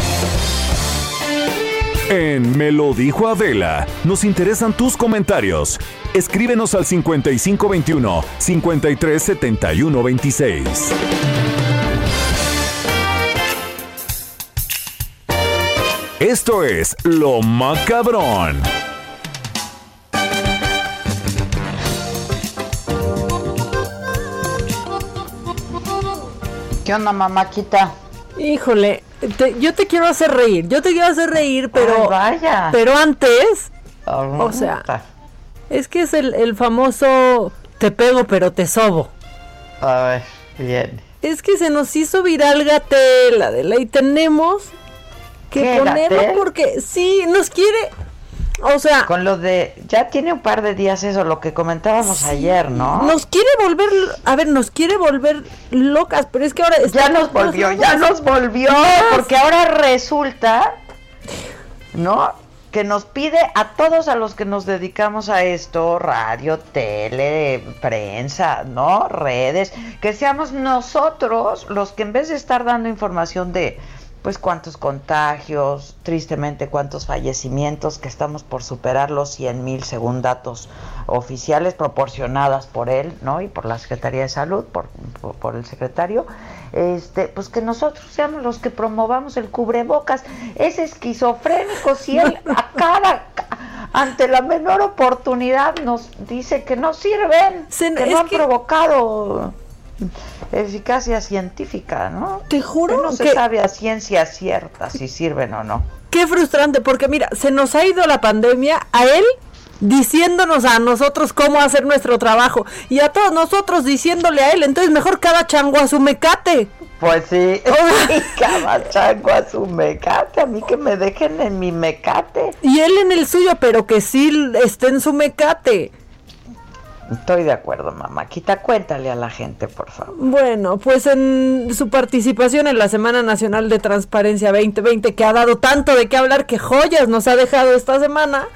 En Me lo dijo Adela, nos interesan tus comentarios. Escríbenos al 5521 537126. Esto es Lo Macabrón. ¿Qué onda, mamáquita? Híjole, yo te quiero hacer reír, yo te quiero hacer reír, pero vaya. pero antes, o sea, es que es el, el famoso te pego pero te sobo. A ver, bien. Es que se nos hizo viral Gatela de la y tenemos que ponerlo porque sí, nos quiere, o sea... Con lo de, ya tiene un par de días eso, lo que comentábamos ayer, ¿no? Nos quiere volver, a ver, nos quiere volver locas, pero es que ahora... Ya nos volvió, ya nos volvió, porque ahora resulta, ¿no? Que nos pide a todos a los que nos dedicamos a esto, radio, tele, prensa, ¿no? Redes, que seamos nosotros los que en vez de estar dando información de pues cuántos contagios, tristemente cuántos fallecimientos, que estamos por superar los 100 mil según datos oficiales proporcionadas por él, ¿no? Y por la Secretaría de Salud, por, por, el secretario, este, pues que nosotros seamos los que promovamos el cubrebocas. Es esquizofrénico si él [laughs] a cada, ante la menor oportunidad nos dice que no sirven, que no han provocado eficacia científica, ¿no? Te juro que no se sabe a ciencia cierta si sirven o no. Qué frustrante, porque mira, se nos ha ido la pandemia a él diciéndonos a nosotros cómo hacer nuestro trabajo y a todos nosotros diciéndole a él, entonces mejor cada chango a su mecate. Pues sí, [laughs] [laughs] cada chango a su mecate, a mí que me dejen en mi mecate. Y él en el suyo, pero que sí esté en su mecate. Estoy de acuerdo, mamá. Quita, cuéntale a la gente, por favor. Bueno, pues en su participación en la Semana Nacional de Transparencia 2020, que ha dado tanto de qué hablar, que joyas nos ha dejado esta semana,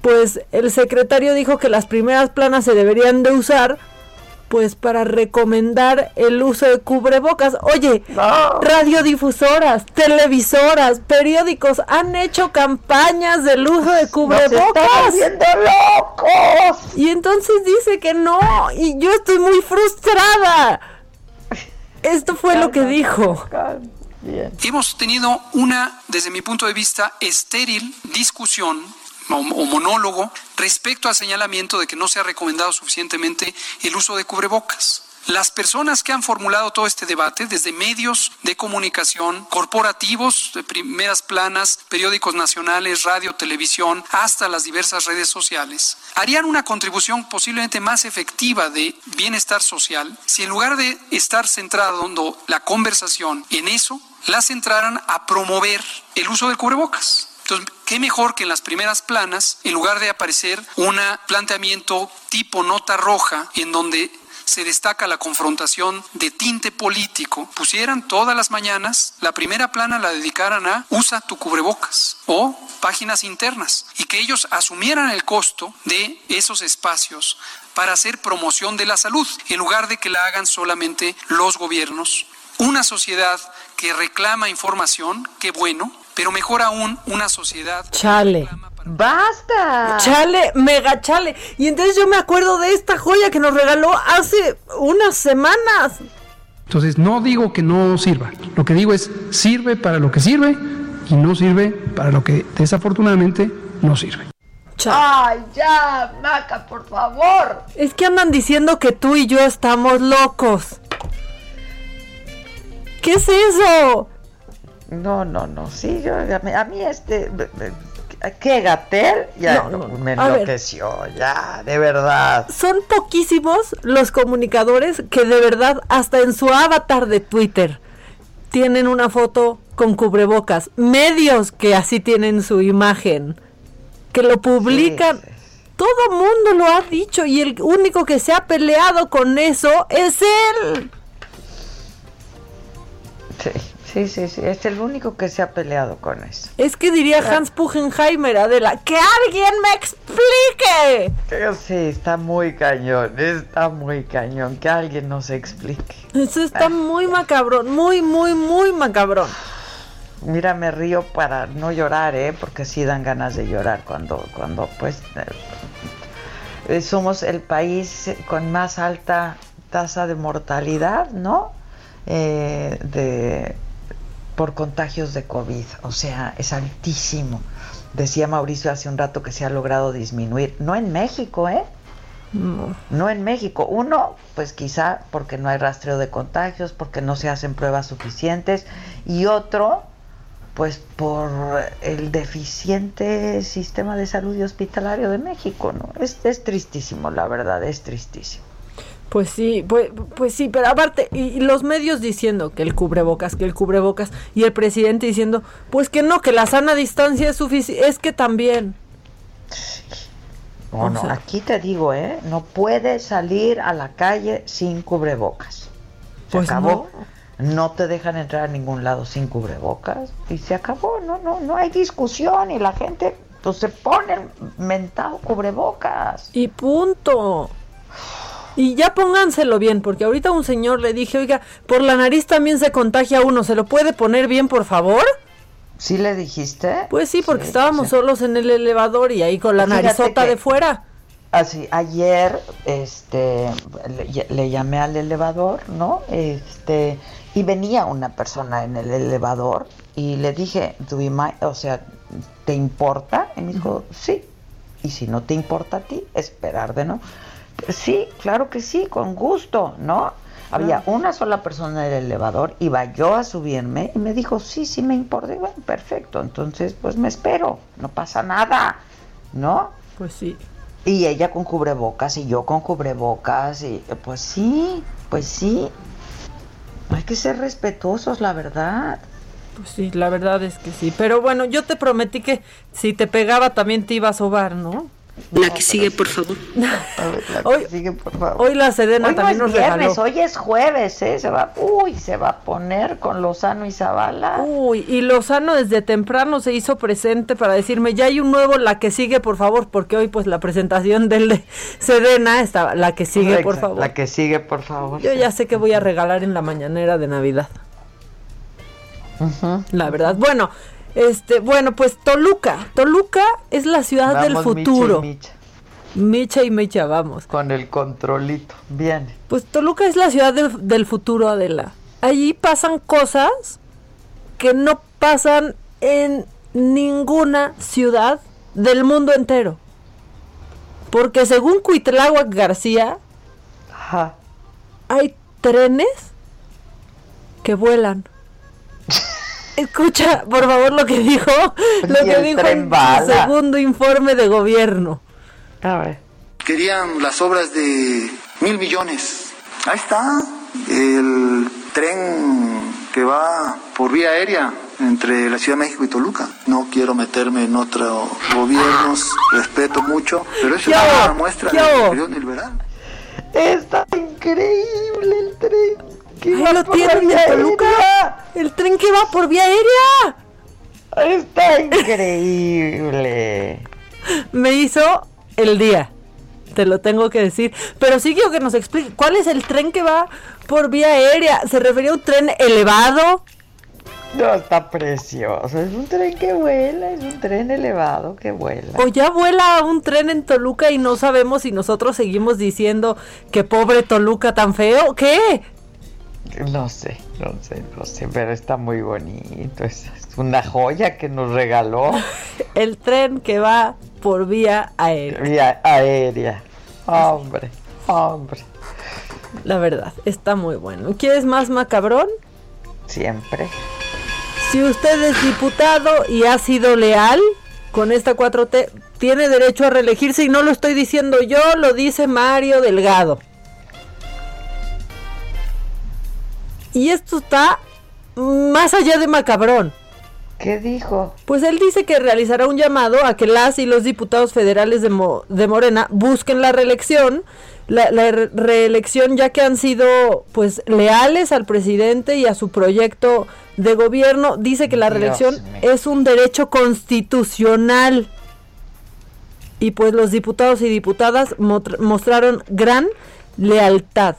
pues el secretario dijo que las primeras planas se deberían de usar pues para recomendar el uso de cubrebocas. Oye, radiodifusoras, televisoras, periódicos han hecho campañas del uso de cubrebocas. Nos locos. Y entonces dice que no, y yo estoy muy frustrada. Esto fue lo que dijo. Hemos tenido una, desde mi punto de vista, estéril discusión o, monólogo respecto al señalamiento de que no se ha recomendado suficientemente el uso de cubrebocas. las personas que han formulado todo este debate, desde medios de comunicación, corporativos, de primeras planas, periódicos nacionales, radio, televisión, hasta las diversas redes sociales, harían una contribución posiblemente más efectiva de bienestar social si en lugar de estar centrado la conversación en eso, la centraran a promover el uso del cubrebocas. Entonces, qué mejor que en las primeras planas, en lugar de aparecer un planteamiento tipo nota roja, en donde se destaca la confrontación de tinte político, pusieran todas las mañanas la primera plana la dedicaran a usa tu cubrebocas o páginas internas y que ellos asumieran el costo de esos espacios para hacer promoción de la salud, en lugar de que la hagan solamente los gobiernos. Una sociedad que reclama información, qué bueno, pero mejor aún una sociedad. Chale. Basta. Chale, mega chale. Y entonces yo me acuerdo de esta joya que nos regaló hace unas semanas. Entonces no digo que no sirva. Lo que digo es sirve para lo que sirve y no sirve para lo que desafortunadamente no sirve. Ay, ya, Maca, por favor. Es que andan diciendo que tú y yo estamos locos. ¿Qué es eso? No, no, no, sí, yo, a mí, este, ¿qué Gatel? Ya me enloqueció, ya, de verdad. Son poquísimos los comunicadores que de verdad, hasta en su avatar de Twitter, tienen una foto con cubrebocas. Medios que así tienen su imagen, que lo publican. Todo mundo lo ha dicho y el único que se ha peleado con eso es él. Sí. Sí, sí, sí, es el único que se ha peleado con eso. Es que diría Hans Puchenheimer, Adela, que alguien me explique. Sí, está muy cañón, está muy cañón, que alguien nos explique. Eso está muy macabrón, muy, muy, muy macabrón. Mira, me río para no llorar, ¿eh? Porque sí dan ganas de llorar cuando, cuando pues, eh, somos el país con más alta tasa de mortalidad, ¿no? Eh, de por contagios de COVID, o sea, es altísimo. Decía Mauricio hace un rato que se ha logrado disminuir, no en México, ¿eh? No. no en México. Uno, pues quizá porque no hay rastreo de contagios, porque no se hacen pruebas suficientes. Y otro, pues por el deficiente sistema de salud y hospitalario de México, ¿no? Es, es tristísimo, la verdad, es tristísimo. Pues sí, pues, pues sí, pero aparte, y, los medios diciendo que el cubrebocas, que el cubrebocas, y el presidente diciendo, pues que no, que la sana distancia es suficiente, es que también. Bueno, aquí te digo, ¿eh? No puedes salir a la calle sin cubrebocas. Se pues acabó. No. no. te dejan entrar a ningún lado sin cubrebocas y se acabó. No, no, no hay discusión y la gente pues se pone mentado cubrebocas. Y punto. Y ya pónganselo bien, porque ahorita un señor le dije, oiga, por la nariz también se contagia uno, ¿se lo puede poner bien, por favor? ¿Sí le dijiste? Pues sí, porque estábamos solos en el elevador y ahí con la narizota de fuera. Así, ayer este le, llamé al elevador, ¿no? Este, y venía una persona en el elevador y le dije, o sea, ¿te importa? Y me dijo, sí. Y si no te importa a ti, esperar de no. Sí, claro que sí, con gusto, ¿no? Había una sola persona en el elevador, iba yo a subirme y me dijo, sí, sí me importa. Y bueno, perfecto, entonces pues me espero, no pasa nada, ¿no? Pues sí. Y ella con cubrebocas y yo con cubrebocas y pues sí, pues sí. Hay que ser respetuosos, la verdad. Pues sí, la verdad es que sí. Pero bueno, yo te prometí que si te pegaba también te iba a sobar, ¿no? La que sigue, por favor. [laughs] hoy, sigue, por favor. Hoy la Sedena hoy también no es viernes, Hoy es jueves, ¿eh? Se va, uy, se va a poner con Lozano y Zavala. Uy, y Lozano desde temprano se hizo presente para decirme, ya hay un nuevo, la que sigue, por favor, porque hoy pues la presentación del de Sedena estaba, la que sigue, por favor. La que sigue, por favor. Yo ya sé que voy a regalar en la mañanera de Navidad. La verdad. Bueno, este, bueno, pues Toluca. Toluca es la ciudad del futuro. Micha y Micha. Micha y Micha, vamos. Con el controlito. Bien. Pues Toluca es la ciudad del, futuro, Adela. Allí pasan cosas que no pasan en ninguna ciudad del mundo entero. Porque según Cuitláhuac García, hay trenes que vuelan. Escucha, por favor, lo que dijo, [laughs] lo que dijo en su segundo informe de gobierno. A ver. Querían las obras de mil millones. Ahí está. El tren que va por vía aérea entre la Ciudad de México y Toluca. No quiero meterme en otros gobiernos, respeto mucho, pero es una muestra de la liberal. Está increíble el tren. Lo tienen en Toluca. El tren que va por vía aérea. Está increíble. [laughs] Me hizo el día. Te lo tengo que decir. Pero sí quiero que nos explique. ¿Cuál es el tren que va por vía aérea? ¿Se refería a un tren elevado? No, está precioso. Es un tren que vuela, es un tren elevado que vuela. O ya vuela un tren en Toluca y no sabemos si nosotros seguimos diciendo que pobre Toluca tan feo. ¿Qué? No sé, no sé, no sé, pero está muy bonito. Es, una joya que nos regaló. [laughs] El tren que va por vía aérea. Vía aérea. Hombre, hombre. La verdad, está muy bueno. ¿Quieres más macabrón? Siempre. Si usted es diputado y ha sido leal con esta 4T, tiene derecho a reelegirse y no lo estoy diciendo yo, lo dice Mario Delgado. Y esto está más allá de macabrón. ¿Qué dijo? Pues él dice que realizará un llamado a que las y los diputados federales de, de Morena busquen la reelección la, reelección ya que han sido pues leales al presidente y a su proyecto de gobierno. Dice que la reelección es un derecho constitucional. Y pues los diputados y diputadas mostraron gran lealtad.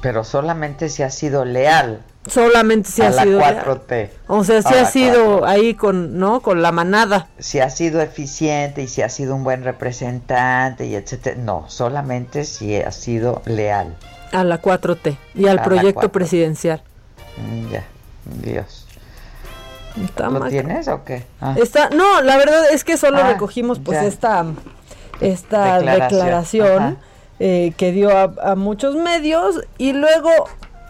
Pero solamente si ha sido leal solamente si ha sido 4T. O sea, si ha sido ahí con, ¿no? Con la manada. Si ha sido eficiente y si ha sido un buen representante y etcétera. No, solamente si ha sido leal. A la 4T y al proyecto presidencial. Mm, ya, Dios. ¿Lo tienes o qué? Ah. Está, no, la verdad es que solo ah, recogimos pues esta, esta declaración, eh, que dio a, a muchos medios y luego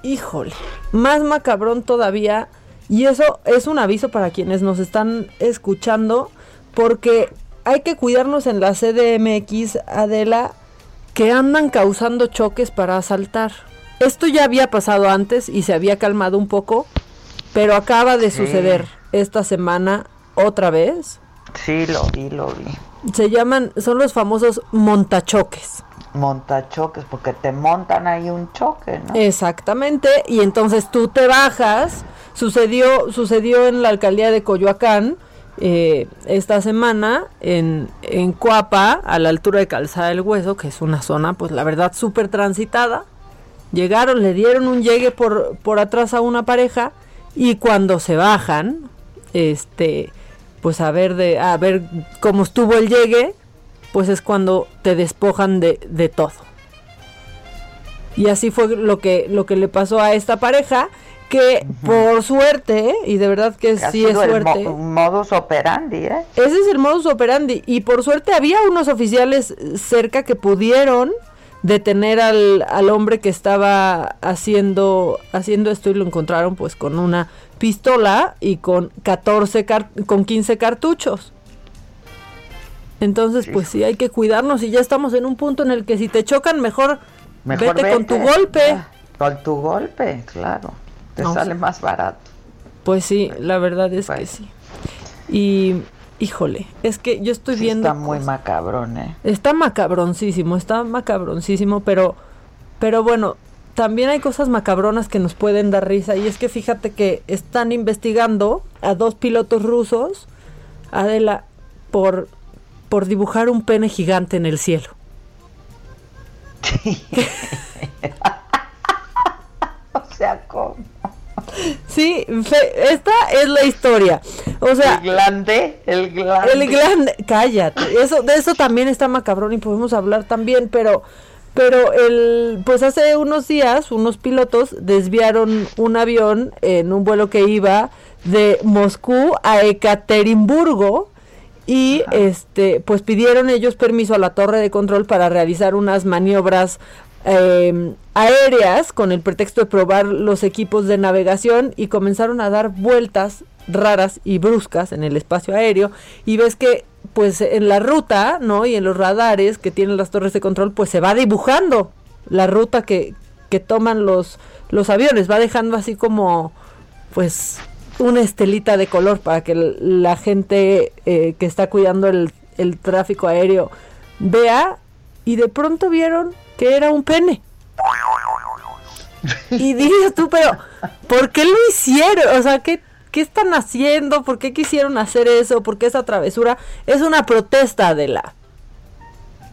híjole, más macabrón todavía. Y eso es un aviso para quienes nos están escuchando, porque hay que cuidarnos en la CDMX, Adela, que andan causando choques para asaltar. Esto ya había pasado antes y se había calmado un poco, pero acaba de suceder esta semana otra vez. Sí, lo vi, lo vi. Se llaman, son los famosos montachoques montachoques, porque te montan ahí un choque, ¿no? Exactamente, y entonces tú te bajas. Sucedió, sucedió en la alcaldía de Coyoacán eh, esta semana en, en Cuapa, a la altura de Calzada del Hueso, que es una zona, pues la verdad, súper transitada. Llegaron, le dieron un llegue por, por atrás a una pareja y cuando se bajan, este, pues a ver de, a ver cómo estuvo el llegue, pues es cuando te despojan de, de todo. Y así fue lo que, lo que le pasó a esta pareja, que por suerte, y de verdad que sí es suerte. El modus operandi, ¿eh? Ese es el modus operandi. Y por suerte había unos oficiales cerca que pudieron detener al, al hombre que estaba haciendo, haciendo esto y lo encontraron pues con una pistola y con 14 con 15 cartuchos. Entonces, pues sí, hay que cuidarnos y ya estamos en un punto en el que si te chocan, mejor, vete, con tu golpe. con tu golpe, claro. Te sale más barato. Pues sí, la verdad es que sí. Y, híjole, es que yo estoy viendo... Está muy macabrón, ¿eh? Está macabroncísimo, está macabroncísimo, pero, pero bueno, también hay cosas macabronas que nos pueden dar risa. Y es que fíjate que están investigando a dos pilotos rusos, Adela, por por dibujar un pene gigante en el cielo. [laughs] o sea, ¿cómo? Sí, esta es la historia. O sea, el glande, el glande. El glande, cállate. Eso de eso también está macabrón y podemos hablar también, pero pero el pues hace unos días unos pilotos desviaron un avión en un vuelo que iba de Moscú a Ekaterimburgo y este pues pidieron ellos permiso a la torre de control para realizar unas maniobras em, aéreas con el pretexto de probar los equipos de navegación y comenzaron a dar vueltas raras y bruscas en el espacio aéreo. Y ves que pues en la ruta, ¿no? Y en los radares que tienen las torres de control, pues se va dibujando la ruta que, que toman los, los aviones, va dejando así como pues una estelita de color para que la gente eh, que está cuidando el, el tráfico aéreo vea. Y de pronto vieron que era un pene. Y dices tú, pero ¿por qué lo hicieron? O sea, ¿qué, ¿qué están haciendo? ¿Por qué quisieron hacer eso? ¿Por qué esa travesura? Es una protesta, de la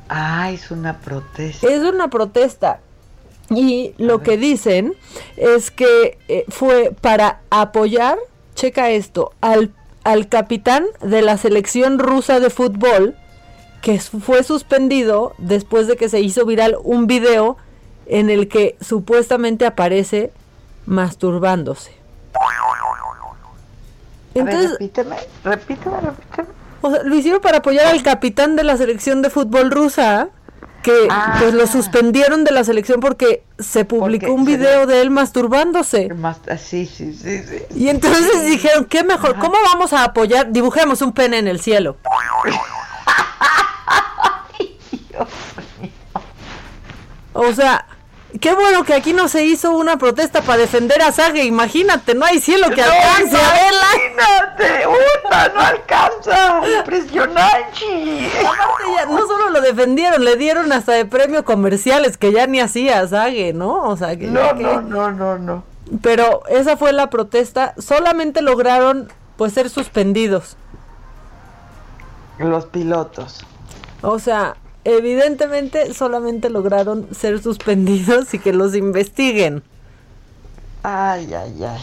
Ah, es una protesta. Es una protesta. Y lo que dicen es que eh, fue para apoyar, checa esto, al, al capitán de la selección rusa de fútbol, que fue suspendido después de que se hizo viral un video en el que supuestamente aparece masturbándose. Entonces, repíteme, repíteme, repíteme. O sea, lo hicieron para apoyar al capitán de la selección de fútbol rusa, que pues lo ah. suspendieron de la selección porque se publicó un video de él masturbándose. Ah, sí, sí, sí, sí. Y entonces dijeron, ¿qué mejor? ¿Cómo vamos a apoyar? Dibujemos un pene en el cielo. [laughs] O sea, qué bueno que aquí no se hizo una protesta para defender a Sage. Imagínate, no hay cielo que alcance a verla. Imagínate, puta, no alcanza. Impresionante. no solo lo defendieron, le dieron hasta de premio comerciales que ya ni hacía Sage, ¿no? O sea, que no, no, no, no, no. Pero esa fue la protesta. Solamente lograron, pues, ser suspendidos. Los pilotos. O sea, evidentemente solamente lograron ser suspendidos y que los investiguen. Ay, ay, ay.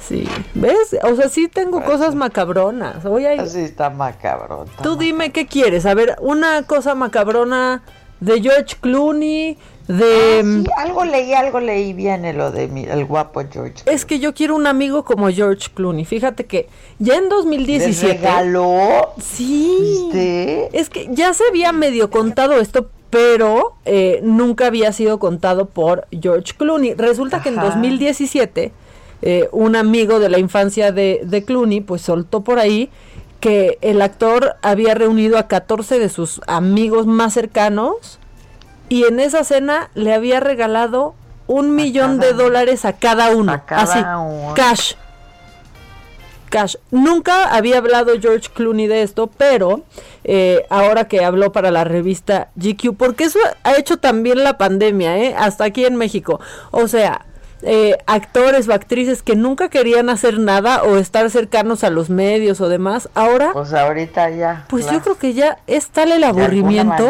Sí, ¿ves? O sea, sí tengo cosas macabronas. Hoy Sí está macabrón. Tú dime qué quieres. A ver, una cosa macabrona de George Clooney, de... Ah, sí, algo leí, algo leí, viene lo de mi, el guapo George. Es que yo quiero un amigo como George Clooney. Fíjate que ya en 2017... ¿Le regaló? Sí. Es que ya se había medio contado esto, pero eh, nunca había sido contado por George Clooney. Resulta que en 2017 eh, un amigo de la infancia de, de Clooney pues soltó por ahí que el actor había reunido a 14 de sus amigos más cercanos y en esa cena le había regalado un millón de dólares a cada uno. así, cash. Cash. Nunca había hablado George Clooney de esto, pero eh, ahora que habló para la revista GQ, porque eso ha hecho también la pandemia, ¿eh? hasta aquí en México. O sea, eh, actores o actrices que nunca querían hacer nada o estar cercanos a los medios o demás, ahora... Pues ahorita ya. Pues yo creo que ya es tal el aburrimiento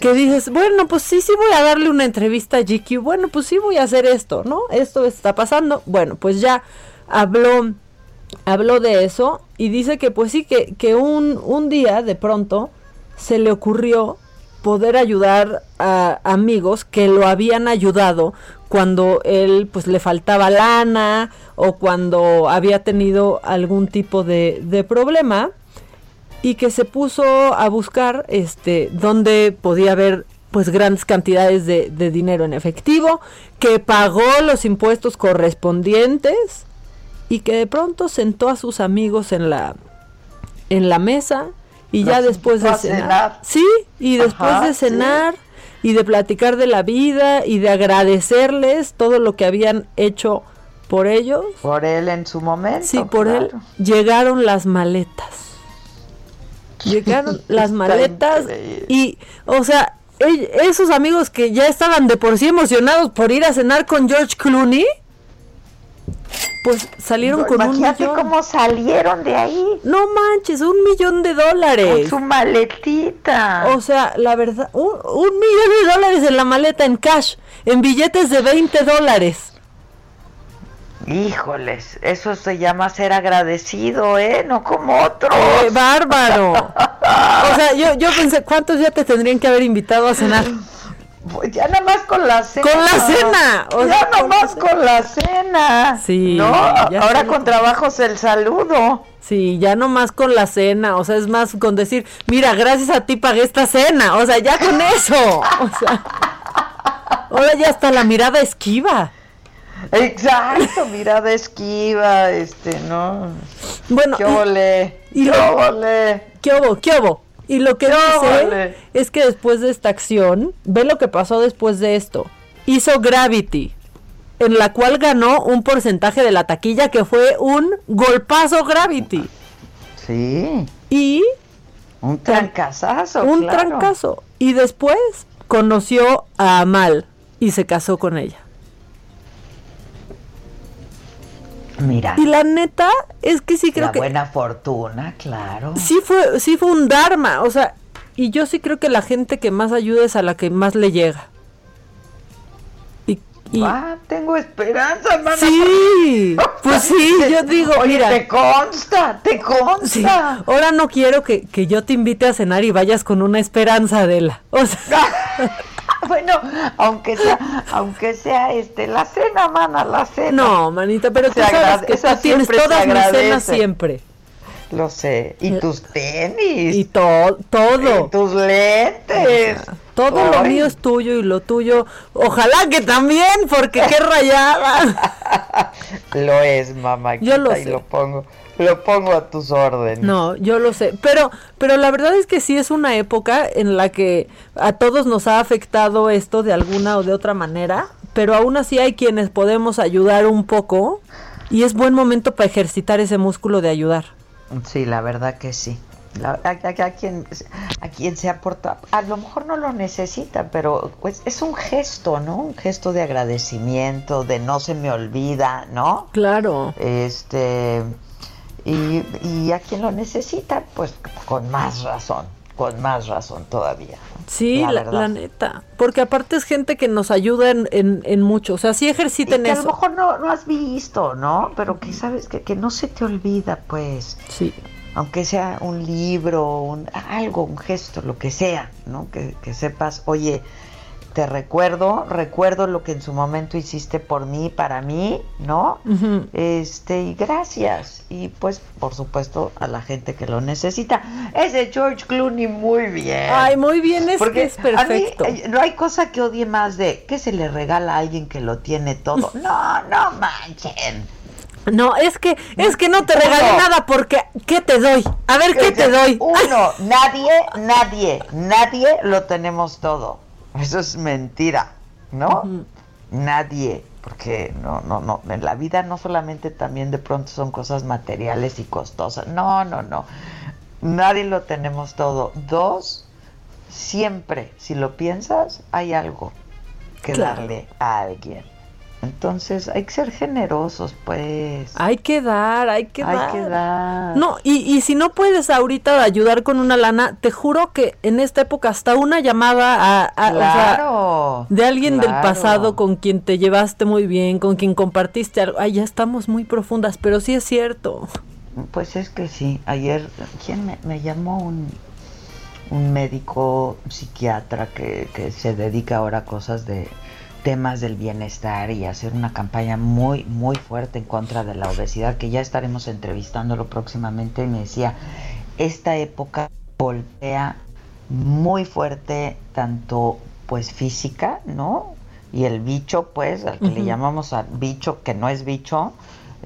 que dices, bueno, pues sí, sí voy a darle una entrevista a GQ, bueno, pues sí voy a hacer esto, ¿no? Esto está pasando, bueno, pues ya habló, habló de eso y dice que pues sí, que, que un, un día de pronto se le ocurrió poder ayudar a amigos que lo habían ayudado cuando él pues le faltaba lana o cuando había tenido algún tipo de, de problema y que se puso a buscar este dónde podía haber pues grandes cantidades de, de dinero en efectivo, que pagó los impuestos correspondientes y que de pronto sentó a sus amigos en la en la mesa y ya después de cenar, sí y después de cenar y de platicar de la vida y de agradecerles todo lo que habían hecho por ellos. Por él en su momento. Sí, por él. Llegaron las maletas. Llegaron [laughs] las maletas y, o sea, esos amigos que ya estaban de por sí emocionados por ir a cenar con George Clooney, pues salieron con un millón. cómo salieron de ahí. No manches, un millón de dólares. Con su maletita. O sea, la verdad, un, millón de dólares en la maleta en cash, en billetes de 20 dólares. Híjoles, eso se llama ser agradecido, ¿eh? No como otro. Eh, bárbaro. o sea, yo, yo pensé, ¿cuántos ya te tendrían que haber invitado a cenar? [laughs] Pues ya nada más con la cena. Con la cena. O ya nada más con la cena. Sí. ¿No? Ahora con trabajos el saludo. Sí, ya no más con la cena. O sea, es más con decir, mira, gracias a ti pagué esta cena. O sea, ya con eso. O sea. Ahora ya está la mirada esquiva. Exacto, mirada esquiva, este, no. Bueno, ¿qué ole? ¿Qué ole? ¿Qué hubo? ¿Qué hubo? Y lo que ¿Qué dice es que después de esta acción, ve lo que pasó después de esto. Hizo Gravity, en la cual ganó un porcentaje de la taquilla que fue un golpazo Gravity. Sí. Y Un trancazazo. un claro. trancazo. Y después conoció a Amal y se casó con ella. Mira. Y la neta es que sí creo la que buena fortuna, claro. sí fue sí fue un dharma, o sea, y yo sí creo que la gente que más ayuda es a la que más le llega. Y, y- Ah, tengo esperanza, hermana. Sí, pues sí, [laughs] yo digo, Oye, mira. te consta, te consta. Sí, ahora no quiero que, que yo te invite a cenar y vayas con una esperanza, Adela. O sea, [laughs] Bueno, aunque sea, aunque sea este, la cena, mana, la cena. no, manita, pero tú sabes que tú tienes todas mis cenas siempre. Lo sé. Y tus tenis. Y to- todo. Y tus lentes. Todo lo mío es tuyo y lo tuyo, ojalá que también, porque qué rayada. [laughs] Lo es, mamá. Yo lo y sé. lo pongo, lo pongo a tus órdenes. No, yo lo sé, pero pero la verdad es que sí es una época en la que a todos nos ha afectado esto de alguna o de otra manera, pero aún así hay quienes podemos ayudar un poco y es buen momento para ejercitar ese músculo de ayudar. Sí, la verdad que sí. La- a, a- a quien, a quien se aporta, a lo mejor no lo necesita, pero pues es un gesto, ¿no? Un gesto de agradecimiento, de no se me olvida, ¿no? Claro. Este, y, y a quien lo necesita, pues con más razón, con más razón todavía. Sí, La la, neta, porque aparte es gente que nos ayuda en, en, en mucho, o sea, sí Y ejerciten que a lo eso. mejor no, no has visto, ¿no? Pero que sabes que, que no se te olvida, pues. Sí. Aunque sea un libro, un, algo, un gesto, lo que sea, ¿no? Que, que sepas, oye, te recuerdo, recuerdo lo que en su momento hiciste por mí, para mí, ¿no? Este, y gracias. Y pues, por supuesto, a la gente que lo necesita. Ese George Clooney, muy bien. Ay, muy bien, es Porque que es perfecto. a mí, eh, no hay cosa que odie más de que se le regala a alguien que lo tiene todo. No, no manchen. No, es que es que no te regalé Uno. nada porque ¿qué te doy? A ver qué te doy. Uno, nadie, nadie, nadie lo tenemos todo. Eso es mentira, ¿no? Nadie, porque no, no, no, en la vida no solamente también de pronto son cosas materiales y costosas. No, no, no. Nadie lo tenemos todo. Dos, siempre, si lo piensas, hay algo que Claro. darle a alguien. Entonces hay que ser generosos, pues. Hay que dar, hay que Hay dar. que dar. No, y, y si no puedes ahorita ayudar con una lana, te juro que en esta época hasta una llamada a, a- o sea, Claro, de alguien del pasado con quien te llevaste muy bien, con quien compartiste algo. Ay, ya estamos muy profundas, pero sí es cierto. Pues es que sí. Ayer, ¿quién me, me llamó? Un, un médico psiquiatra que, que se dedica ahora a cosas de temas del bienestar y hacer una campaña muy, muy fuerte en contra de la obesidad, que ya estaremos entrevistándolo próximamente, y me decía, esta época golpea muy fuerte tanto pues física, ¿no? Y el bicho, pues, al que le llamamos al bicho que no es bicho,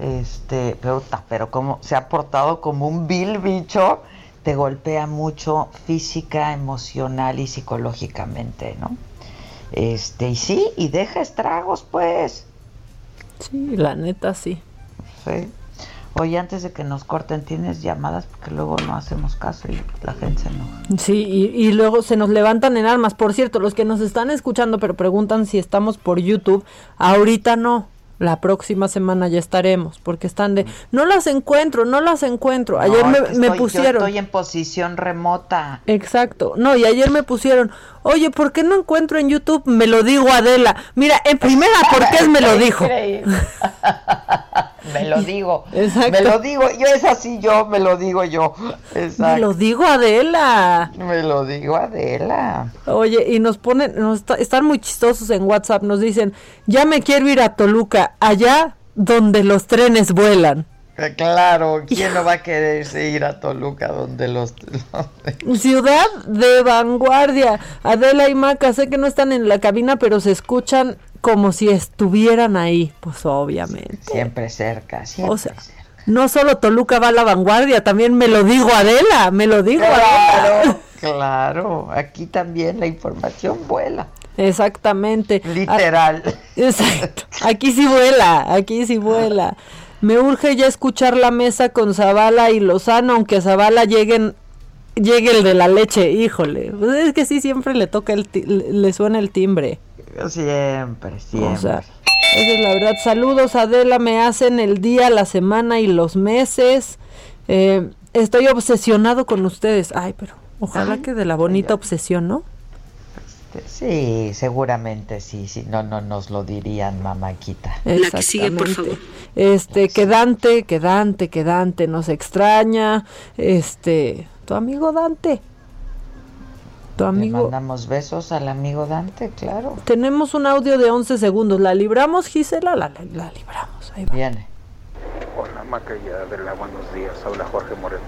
este, pero, pero como se ha portado como un vil bicho, te golpea mucho física, emocional y psicológicamente, ¿no? Este, y sí, y deja estragos, pues. Sí, la neta sí. Sí. Oye, antes de que nos corten, tienes llamadas porque luego no hacemos caso y la gente se enoja. Sí, y, y luego se nos levantan en armas. Por cierto, los que nos están escuchando pero preguntan si estamos por YouTube, ahorita no. La próxima semana ya estaremos, porque están de, no las encuentro, no las encuentro. Ayer No, me, me yo pusieron. estoy en posición remota. Exacto. No, y ayer me pusieron, oye, ¿por qué no encuentro en YouTube? Me lo digo Adela. Mira, en primera, porque es me lo [laughs] dijo. [laughs] Me lo digo. Exacto. Me lo digo. Yo es así yo, me lo digo yo. Exacto. Me lo digo Adela. Me lo digo Adela. Oye, y nos ponen, nos está- están muy chistosos en WhatsApp, nos dicen, ya me quiero ir a Toluca, allá donde los trenes vuelan. Eh, claro, [laughs] ¿quién no va a querer ir a Toluca donde los... Ciudad de vanguardia. Adela y Maca, sé que no están en la cabina, pero se escuchan como si estuvieran ahí. Pues obviamente. Siempre cerca, siempre o sea, No solo Toluca va a la vanguardia, también me lo digo Adela, me lo digo claro, Adela. Claro, aquí también la información vuela. Exactamente. Literal. Exacto. Aquí sí vuela, aquí sí vuela. Me urge ya escuchar la mesa con Zavala y Lozano, aunque a Zavala lleguen llegue el de la leche, híjole. Pues es que sí siempre le toca el le suena el timbre. Siempre, siempre. O sea, esa es la verdad. Saludos Adela, me hacen el día, la semana y los meses. Eh, estoy obsesionado con ustedes. Ay, pero ojalá que de la bonita obsesión, ¿no? Este, sí, seguramente sí, sí, no, no nos lo dirían, mamáquita. La que sigue, por favor. Este, que Dante, que Dante, que Dante nos extraña, este, tu amigo Dante. Tu amigo. Le mandamos besos al amigo Dante, claro. Tenemos un audio de 11 segundos, ¿la libramos, Gisela? La, la, libramos, ahí va. Viene. Hola, Maca de la buenos días, habla Jorge Moreno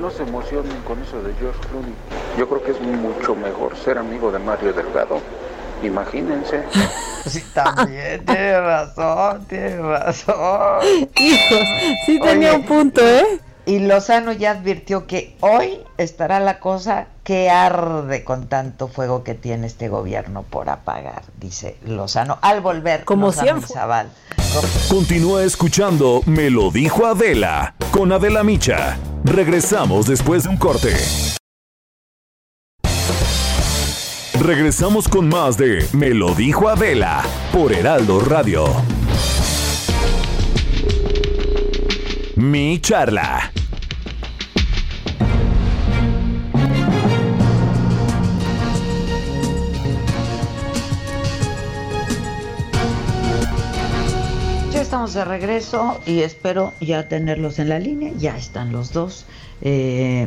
no se emocionen con eso de George Clooney. Yo creo que es mucho mejor ser amigo de Mario Delgado. Imagínense. [laughs] Sí, también, tiene razón, tiene razón. Hijos, sí tenía un punto, ¿eh? Y Lozano ya advirtió que hoy estará la cosa que arde con tanto fuego que tiene este gobierno por apagar, dice Lozano, al volver como siempre. Continúa escuchando Me lo dijo Adela con Adela Micha. Regresamos después de un corte. Regresamos con más de Me lo dijo Adela por Heraldo Radio. Mi charla. Estamos de regreso y espero ya tenerlos en la línea. Ya están los dos. Eh,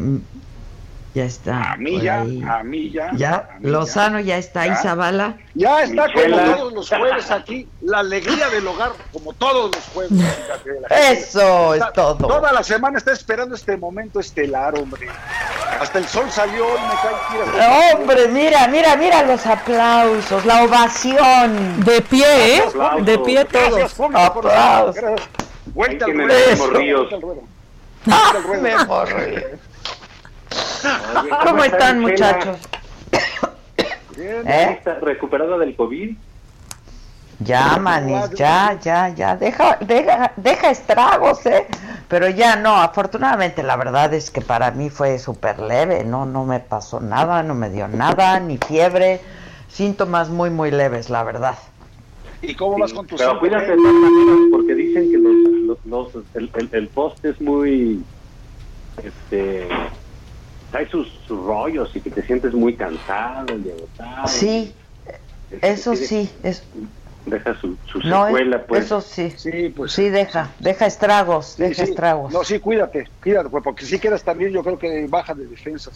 ya está. A mí ya, a mí ya. Ya, Lozano ya, está ahí, Zavala. Ya está como todos los jueves aquí, la alegría del hogar, como todos los jueves. [laughs] Eso es todo. Toda la semana está esperando este momento estelar, hombre. Hasta el sol salió y me cae Hombre, mira, mira, mira los aplausos, la ovación. De pie, ¿eh? De pie todos. Aplausos. Vuelta al ruedo. Ah, me ¿Cómo, están, muchachos? Bien, ¿Eh? recuperada del COVID? Ya, manis, ya, ya, ya, deja, deja, deja estragos, ¿eh? Pero ya no, afortunadamente la verdad es que para mí fue súper leve, no, no me pasó nada, no me dio nada, ni fiebre, síntomas muy, muy leves, la verdad. ¿Y cómo vas con tus Pero cuídate de todas maneras porque dicen que los, los, los el, el, el post es muy, este, hay sus, rollos y que te sientes muy cansado y agotado. Sí, eso sí, es, deja su, su secuela, pues. Eso sí. Sí, pues. Sí, deja, deja estragos, deja estragos. No, sí, cuídate, cuídate, pues, porque si quedas también yo creo que baja de defensa.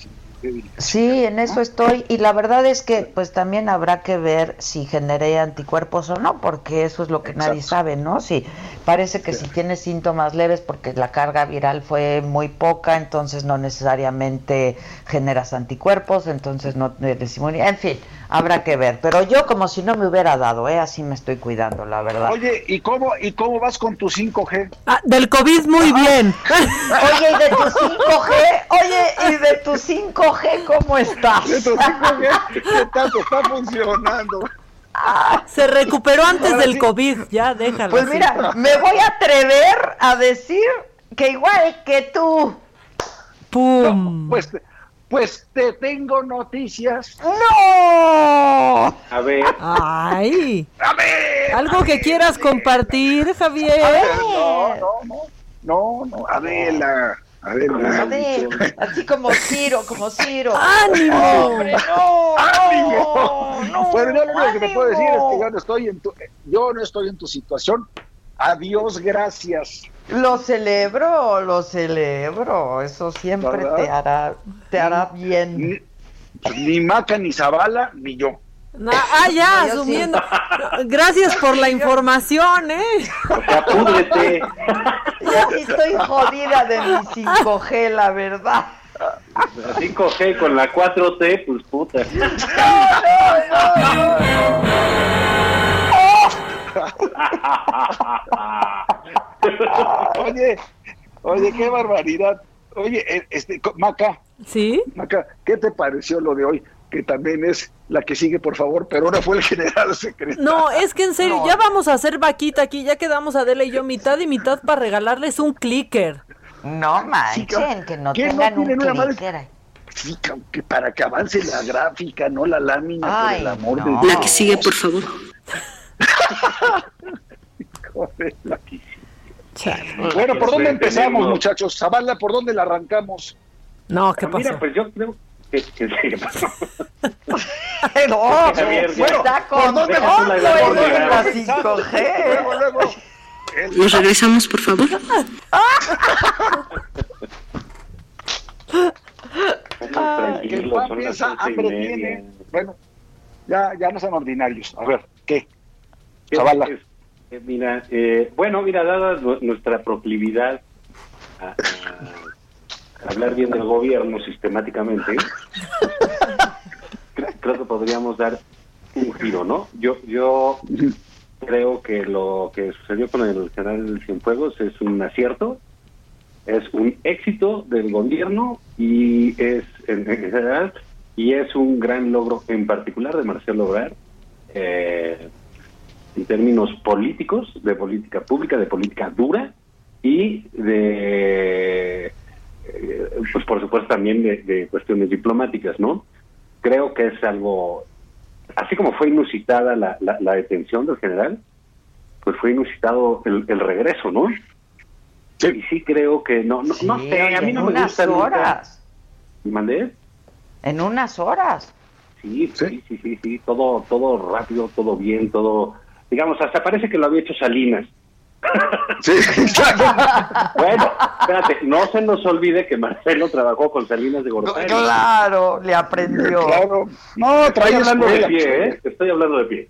Sí, en eso estoy, y la verdad es que pues también habrá que ver si generé anticuerpos o no, porque eso es lo que nadie sabe, ¿no? Si parece que si tienes síntomas leves porque la carga viral fue muy poca, entonces no necesariamente generas anticuerpos, entonces no eres inmunidad, en fin habrá que ver. Pero yo como si no me hubiera dado, ¿eh? Así me estoy cuidando, la verdad. Oye, ¿y cómo, y cómo vas con tu 5G? Ah, del COVID muy bien. [laughs] Oye, ¿y de tu 5G? Oye, ¿y de tu 5G cómo estás? ¿De tu 5G? ¿Qué tanto está funcionando? Se recuperó antes del COVID, ya déjalo. Pues mira, me voy a atrever a decir que igual que tú. ¡Pum! pues pues te tengo noticias. ¡No! A ver. ¡Ay! A ver. Algo que quieras compartir, Javier. A ver, no, no, no. No, no. Adela. Adela. A ver, así como Ciro, como Ciro. ¡Ánimo! ¡Hombre, no! ¡Ánimo! No, bueno, yo lo único que te puedo decir es que yo no estoy en tu, yo no estoy en tu situación. Adiós, gracias. Lo celebro, lo celebro. Eso siempre te hará, te hará bien. Ni, ni Maca, ni Zavala, ni yo. ah, ya, asumiendo. [laughs] Gracias por la información, ¿eh? O sea, púdrete. [laughs] Ya sí estoy jodida de mi 5G, la verdad. La 5G con la 4T, pues puta. [laughs] [laughs] oye, oye, qué barbaridad. Oye, eh, este, Maca. ¿Sí? Maca, ¿qué te pareció lo de hoy? Que también es la que sigue, por favor, pero ahora fue el general secretario. No, es que en serio, ya vamos a hacer vaquita aquí, ya quedamos Adela y yo mitad y mitad para regalarles un clicker. No manchen, que no ¿Qué tengan no un una clicker. Sí, que para que avance la gráfica, no la lámina, por Ay, el amor de. Dios. La que sigue, por favor. [laughs] Joder, la que Bueno, ¿por dónde empezamos, muchachos? Zavala, ¿por dónde la arrancamos? No, ¿qué Mira, pasó? pues yo creo que. [laughs] No, Javier, está ¿por dónde- la Luego, 5G. luego. Nos regresamos, por favor. [laughs] Que el pan piensa, hambre tiene. Bueno, ya, ya no son ordinarios. A ver, ¿qué? Zavala. Es- eh, mira, eh, bueno, mira, dada nu- nuestra proclividad a, hablar bien del gobierno sistemáticamente, cre- creo que podríamos dar un giro, ¿no? Yo, yo creo que lo que sucedió con el general Cienfuegos es un acierto, es un éxito del gobierno y es en general y es un gran logro en particular de Marcelo Obrar. eh, en términos políticos, de política pública, de política dura y de, eh, pues por supuesto también de, de cuestiones diplomáticas, ¿no? Creo que es algo, así como fue inusitada la, la, la detención del general, pues fue inusitado el, el regreso, ¿no? Y sí creo que no, no, no Sí, sé, a mí en no me unas gusta nunca- horas. ¿Mandé? En unas horas. Sí, sí, sí, sí, sí, todo, todo rápido, todo bien, todo, digamos, hasta parece que lo había hecho Salinas. [laughs] Sí. Bueno, espérate, no se nos olvide que Marcelo trabajó con Salinas de Gortari. Claro, le aprendió. Claro. No, Estoy trae hablando de pie, ¿eh? Estoy hablando de pie.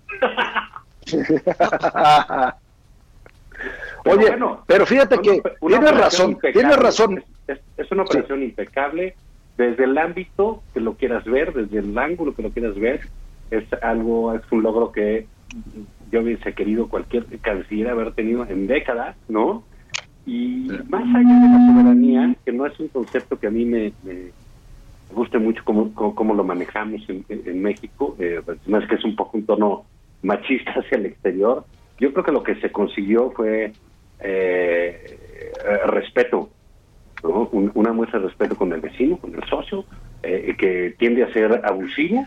Pero Oye, bueno, pero fíjate una- que una tienes razón, impecable. tienes razón. Es, es una operación impecable desde el ámbito que lo quieras ver, desde el ángulo que lo quieras ver. Es algo, es un logro que yo hubiese querido cualquier canciller haber tenido en décadas, ¿no? Y más allá de la soberanía, que no es un concepto que a mí me, me guste mucho cómo, cómo, lo manejamos en, México, eh, pues, más que es un poco un tono machista hacia el exterior, yo creo que lo que se consiguió fue eh, eh, respeto, ¿no? Un- una muestra de respeto con el vecino, con el socio, eh, que tiende a ser abusivo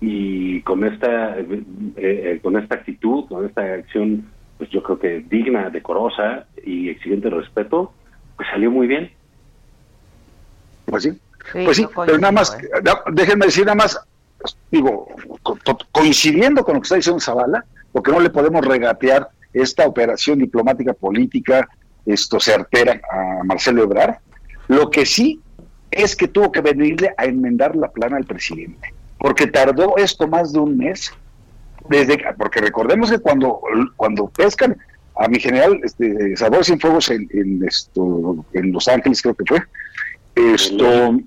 y con esta eh, eh, con esta actitud, con esta acción, pues yo creo que digna, decorosa y exigente de respeto, pues salió muy bien. Pues sí, Sí, pues sí, pero nada más, ¿eh? déjenme decir nada más, digo, co- co- coincidiendo con lo que está diciendo Zavala, porque no le podemos regatear esta operación diplomática política esto certera a Marcelo Ebrard, lo que sí es que tuvo que venirle a enmendar la plana al presidente, porque tardó esto más de un mes, desde porque recordemos que cuando, cuando pescan a mi general este, Salvador Cienfuegos en, en esto, en Los Ángeles creo que fue, esto,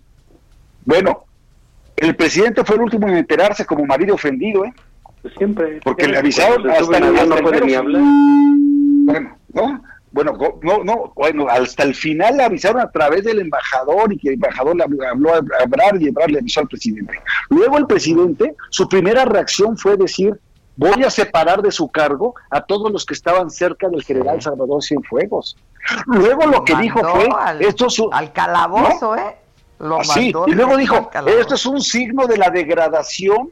bueno, el presidente fue el último en enterarse como marido ofendido, ¿eh? Pues siempre. Porque le avisaron hasta, hasta no puede ni hablar. Bueno, ¿no? Bueno, no, no, bueno, hasta el final le avisaron a través del embajador y que el embajador le habló habló a Ebrard y Ebrard le avisó al presidente. Luego el presidente, su primera reacción fue decir, voy a separar de su cargo a todos los que estaban cerca del general Salvador Cienfuegos. Luego lo que dijo fue, al- esto es un- Al calabozo, ¿eh? Lo Así, mandó y luego dijo, esto es un signo de la degradación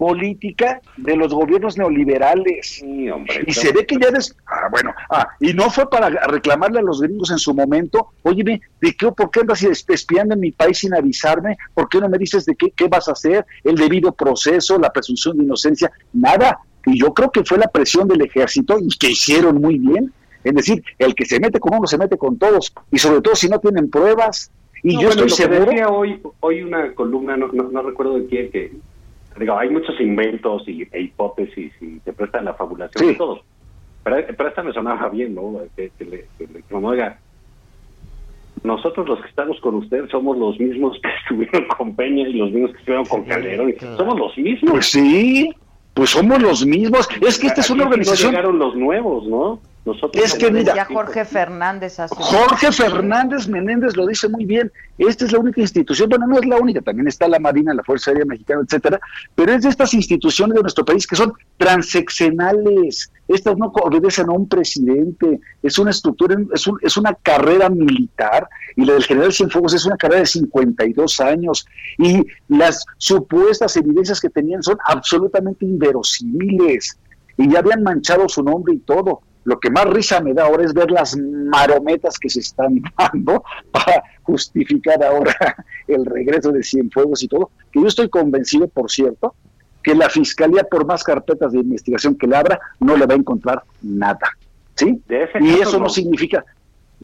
política de los gobiernos neoliberales. Sí, hombre, y se ve que ya des... Ah, bueno, ah, y no fue para reclamarle a los gringos en su momento, óyeme, ¿de qué, ¿por qué andas es- espiando en mi país sin avisarme? ¿Por qué no me dices de qué, qué vas a hacer? El debido proceso, la presunción de inocencia, nada. Y yo creo que fue la presión del ejército y que hicieron muy bien. Es decir, el que se mete con uno se mete con todos, y sobre todo si no tienen pruebas. Y No, yo bueno, estoy lo que seguro... decía hoy, hoy una columna, no, no, no recuerdo de quién, que digo, hay muchos inventos y, e hipótesis y te prestan la fabulación de todos. Pero, pero, esta me sonaba bien, ¿no? Que, le, como, oiga, nosotros los que estamos con usted somos los mismos que [laughs] estuvieron con Peña y los mismos que estuvieron con Calderón. Somos los mismos. Pues sí, pues somos los mismos. Es que esta es una organización. No llegaron los nuevos, ¿no? Nosotros es que mira, Jorge Fernández hace Jorge Fernández Menéndez lo dice muy bien. Esta es la única institución, bueno, no es la única, también está la Marina, la Fuerza Aérea Mexicana, etcétera, pero es de estas instituciones de nuestro país que son transeccionales. Estas no obedecen a un presidente, es una estructura, es, un, es una carrera militar y la del general Cienfuegos es una carrera de 52 años y las supuestas evidencias que tenían son absolutamente inverosímiles y ya habían manchado su nombre y todo. Lo que más risa me da ahora es ver las marometas que se están [laughs] dando para justificar ahora [laughs] el regreso de Cienfuegos y todo, que yo estoy convencido, por cierto, que la fiscalía, por más carpetas de investigación que le abra, no le va a encontrar nada. ¿Sí? Y eso no. significa,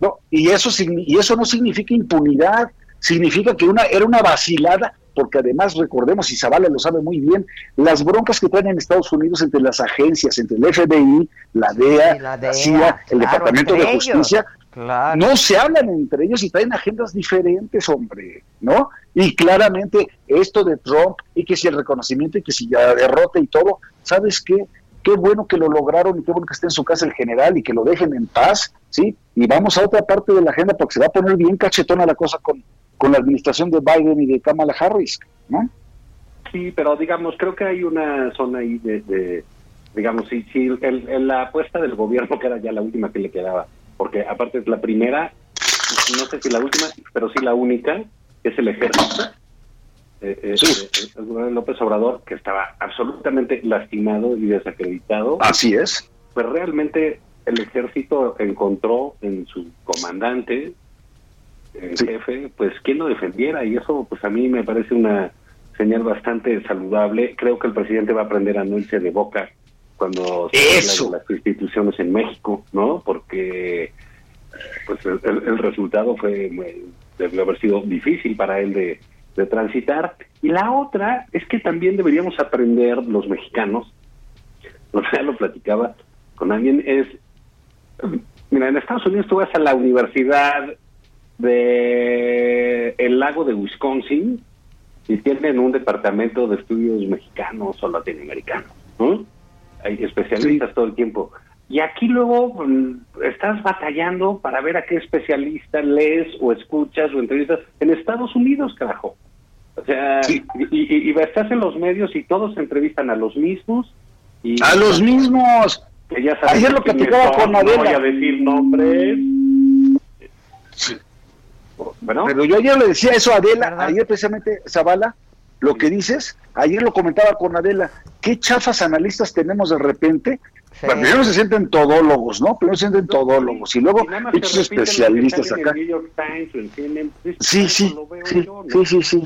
no, y eso, y eso no significa impunidad, significa que una, era una vacilada porque además recordemos, y Zavala lo sabe muy bien, las broncas que traen en Estados Unidos entre las agencias, entre el FBI, la DEA, la, CIA, el Departamento de Justicia, no se hablan entre ellos y traen agendas diferentes, hombre, ¿no? Y claramente esto de Trump y que si el reconocimiento y que si la derrota y todo, ¿sabes qué? Qué bueno que lo lograron y qué bueno que esté en su casa el general y que lo dejen en paz, ¿sí? Y vamos a otra parte de la agenda porque se va a poner bien cachetona la cosa con, con la administración de Biden y de Kamala Harris, ¿no? Sí, pero digamos, creo que hay una zona ahí de, digamos, si, si el, la apuesta del gobierno, que era ya la última que le quedaba, porque aparte es la primera, no sé si la última, pero sí la única, es el ejército. Eh, eh, eh el gobernador López Obrador, que estaba absolutamente lastimado y desacreditado. Así es. Pues realmente el ejército encontró en su comandante el jefe, pues quien lo defendiera y eso pues a mí me parece una señal bastante saludable. Creo que el presidente va a aprender a no irse de boca cuando se habla de las instituciones en México, ¿no? Porque pues el, resultado fue debe haber sido difícil para él de, de transitar. Y la otra es que también deberíamos aprender los mexicanos, o sea, lo platicaba con alguien, es, mira, en Estados Unidos tú vas a la universidad de el lago de Wisconsin y tienen un departamento de estudios mexicanos o latinoamericanos, Hay especialistas todo el tiempo. Y aquí luego mm, estás batallando para ver a qué especialista lees o escuchas o entrevistas en Estados Unidos, carajo. O sea, y, estás en los medios y todos entrevistan a los mismos. Y, a los mismos. Que ya sabes Ayer lo platicaba con Adela. No voy a decir nombres. Sí. Pero yo ayer le decía eso a Adela, ayer precisamente, Zavala, lo que dices, ayer lo comentaba con Adela, qué chafas analistas tenemos de repente. primero se sienten todólogos, ¿no? Primero se sienten todólogos y luego muchos especialistas acá. Sí, sí, sí, sí, sí,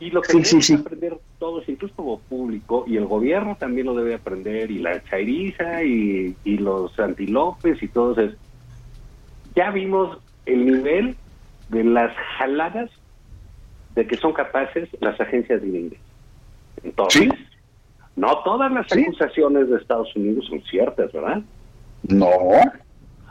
Y lo que sí, aprender todos, incluso como público, y el gobierno también lo debe aprender, y la chairiza, y, y los antilopes, y todos es, ya vimos el nivel de las jaladas de que son capaces las agencias de. Entonces, no todas las acusaciones de Estados Unidos son ciertas, ¿verdad? No.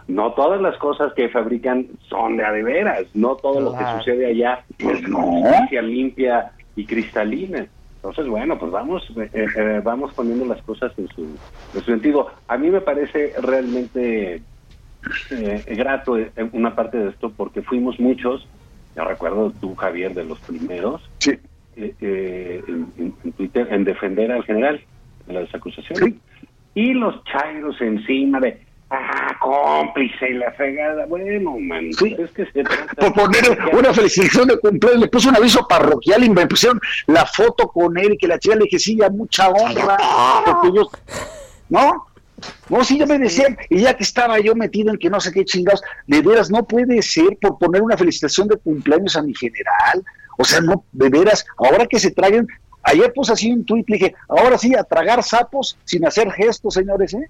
No todas las cosas que fabrican son de a de veras. No todo lo que sucede allá es justicia limpia y cristalina. Entonces, bueno, pues vamos, eh, eh, vamos poniendo las cosas en su, en su sentido. A mí me parece realmente eh, grato eh, una parte de esto porque fuimos muchos, ya recuerdo tú Javier de los primeros, sí. eh, en, Twitter, en defender al general de las acusaciones. Y los chairos encima de, ah, cómplice y la fregada. Bueno, man, es que se Por poner una felicitación de cumpleaños, le puse un aviso parroquial y me pusieron la foto con él y que la chica le dije, sí, ya mucha honra, porque ellos, ¿no? No, sí, ya me decían, y ya que estaba yo metido en que no sé qué chingados, de veras, no puede ser por poner una felicitación de cumpleaños a mi general. O sea, no, de veras, ahora que se traigan, ayer puse así un tuit, dije, ahora sí, a tragar sapos sin hacer gestos, señores, ¿eh?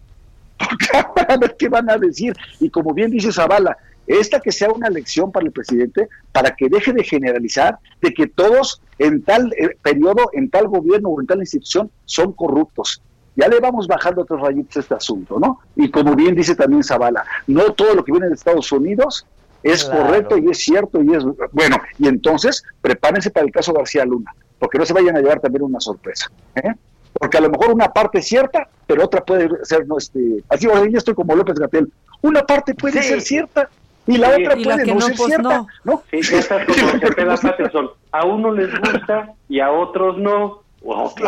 [laughs] Porque a ver qué van a decir. Y como bien dice Zavala, esta que sea una lección para el presidente, para que deje de generalizar de que todos en tal eh, periodo, en tal gobierno o en tal institución son corruptos. Ya le vamos bajando otros rayitos a este asunto, ¿no? Y como bien dice también Zavala, no todo lo que viene de Estados Unidos es correcto y es cierto y es bueno. Y entonces prepárense para el caso García Luna, porque no se vayan a llevar también una sorpresa. ¿eh? Porque a lo mejor una parte es cierta, pero otra puede ser, no, este, así, ahora yo estoy como López Gatel, una parte puede ser cierta y la otra puede no, ser pues, cierta. No. Sí, estás [laughs] como Cepeda Patterson. A uno les gusta y a otros no. Wow. [laughs]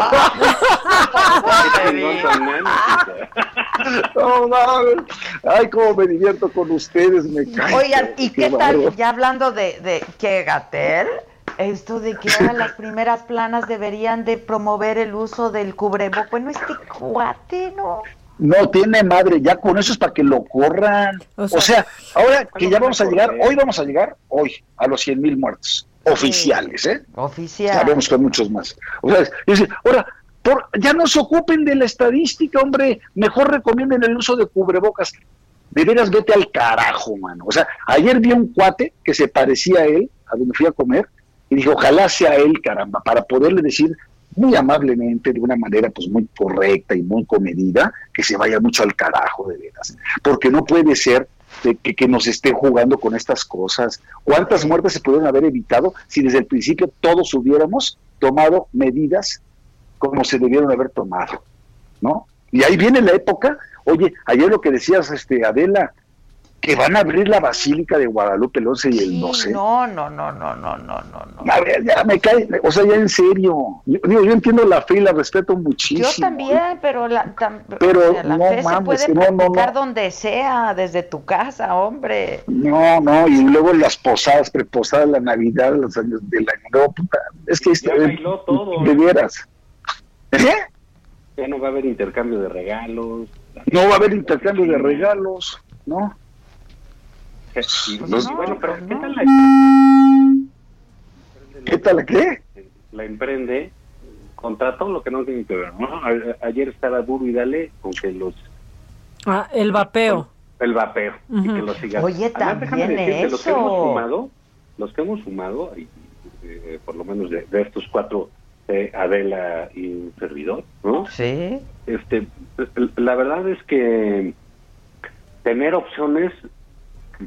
no mames. Ay, cómo me divierto con ustedes, me cae. Oigan, ¿y qué, tal? Ya hablando de, de que Gatel, esto de que ahora las primeras planas deberían de promover el uso del cubreboco. Bueno, este cuate, ¿no? No tiene madre, ya con eso es para que lo corran. O sea, ahora que ya vamos a llegar, hoy vamos a llegar, hoy, a los 100 mil muertos oficiales, ¿eh? Oficiales. Sabemos que hay muchos más. O sea, ahora, por, ya no se ocupen de la estadística, hombre, mejor recomienden el uso de cubrebocas. De veras, vete al carajo, mano. O sea, ayer vi un cuate que se parecía a él, a donde fui a comer, y dije, ojalá sea él, caramba, para poderle decir muy amablemente, de una manera pues muy correcta y muy comedida, que se vaya mucho al carajo de veras. Porque no puede ser que, que, nos esté jugando con estas cosas. ¿Cuántas muertes se pudieron haber evitado si desde el principio todos hubiéramos tomado medidas como se debieron haber tomado? ¿No? Y ahí viene la época, oye, ayer lo que decías, este, Adela, que van a abrir la Basílica de Guadalupe el 11 y el 12. No, no, no, no, no, no, no. A ver, ya me cae, o sea, ya en serio. Yo, digo, yo entiendo la fe y la respeto muchísimo. Yo también, pero la, pero la no, fe mames, se puede no, no, no. donde sea, desde tu casa, hombre. No, no, y luego las posadas, preposadas, la Navidad, los años del año nuevo, puta, es que bailó todo. de veras. ¿Eh? Ya no va a haber intercambio de regalos. No va a haber intercambio de regalos, ¿no? Pues bueno, pero ¿qué tal la ¿Qué tal la qué? La emprende contra todo lo que no tiene que ver, ¿no? ayer estaba duro y dale con que los... Ah, el vapeo. El vapeo, y que los sigas. Oye, también eso. Los que hemos fumado, los que hemos fumado, y, eh, por lo menos de, estos cuatro, eh, Adela y un servidor, ¿no? Sí. Este, la verdad es que tener opciones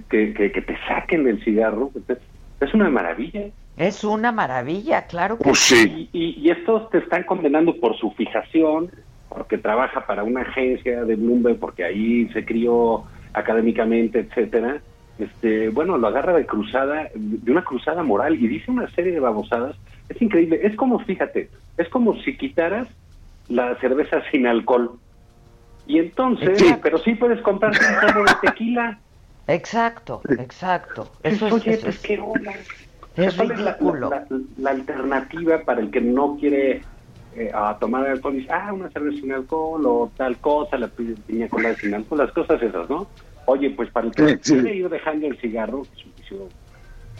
que, que, te saquen del cigarro, es una maravilla. Es una maravilla, claro que pues sí. Y, y, estos te están condenando por su fijación, porque trabaja para una agencia de Bloomberg, porque ahí se crió académicamente, etcétera. Este, bueno, lo agarra de cruzada, de una cruzada moral y dice una serie de babosadas. Es increíble. Es como, fíjate, es como si quitaras la cerveza sin alcohol. Y entonces, pero sí puedes comprar un de tequila. Exacto, exacto. Eso es, Oye, es, que es ridículo. La, la, alternativa para el que no quiere eh, a tomar alcohol dice, ah, una cerveza sin alcohol o tal cosa, la piña colada sin alcohol, las cosas esas, ¿no? Oye, pues para el que quiere ir dejando el cigarro, que es un vicio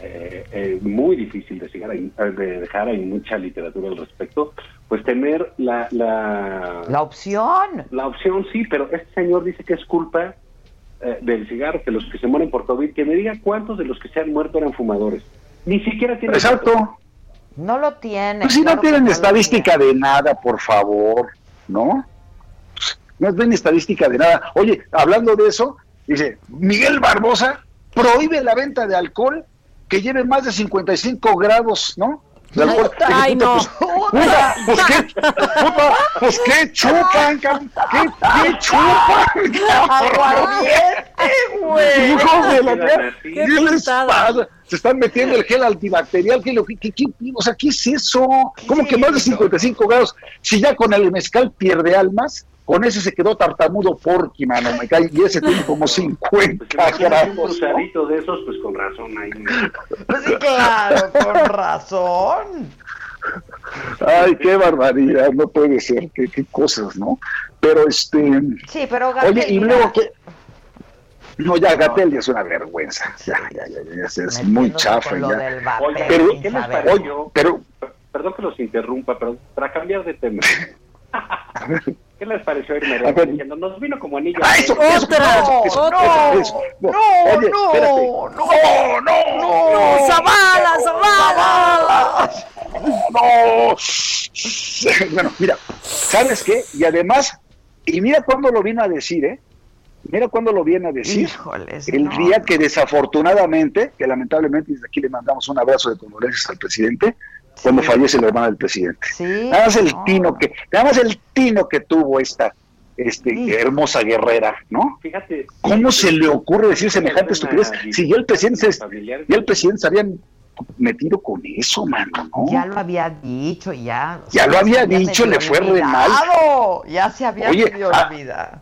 eh, eh, muy difícil de, cigar, de dejar, hay mucha literatura al respecto, pues tener la, la... La opción. La opción, sí, pero este señor dice que es culpa eh, del cigarro, que los que se mueren por COVID, que me diga cuántos de los que se han muerto eran fumadores. Ni siquiera tienen... Exacto. No lo tienen. Pues si no tienen estadística de nada, por favor, ¿no? No tienen estadística de nada. Oye, hablando de eso, dice, Miguel Barbosa prohíbe la venta de alcohol que lleve más de 55 grados, ¿no? De alcohol. Ay, no. Pues, pues, qué, puta, pues qué chupan, qué, qué chupan. [laughs] [laughs] Aguardiente, güey. [laughs] Hijos de la ¿Qué, les pasa? Se están metiendo el gel antibacterial. ¿Qué, qué, qué, o sea, ¿qué es eso? ¿Cómo que más de 55 grados? Si ya con el mezcal pierde almas, con ese se quedó tartamudo Porky, mano, me cae, y ese tiene como 50 pues, gramos. Un de esos, pues con razón ahí. Pues sí, claro, con razón. Ay, qué barbaridad, no puede ser, qué, qué cosas, ¿no? Pero este. Sí, pero Gatel, Oye, y luego que. No, ya Gatel ya es una vergüenza. Ya, ya, ya, ya, es, es muy chafa. Ya. Oye, pero, ¿qué les pareció? Pero, Perdón que los interrumpa, pero para cambiar de tema. [laughs] ¿Qué les pareció irme A ver. diciendo? Nos vino como anillo. Ah, eso, eso, Otra. eso, eso, No, eso, eso. no, Oye, no, no, no, no, No, Zavala, Zavala. No. Bueno, mira, ¿sabes qué? Y además, y mira cuándo lo vino a decir, ¿eh? Mira cuándo lo viene a decir. Híjoles, el no, día no. que desafortunadamente, que lamentablemente desde aquí le mandamos un abrazo de condolencias al presidente, cuando fallece la hermana del presidente. Sí, Nada más el no. tino que, nada más el tino que tuvo esta este, hermosa guerrera, ¿no? Fíjate. ¿Cómo se le ocurre decir semejante estupidez? Si ya el presidente se, ya el presidente se había metido con eso, mano, ¿no? Ya lo había dicho, ya. o Ya sea, lo había dicho, le fue re mal. Ya se había Oye, ah, olvidado.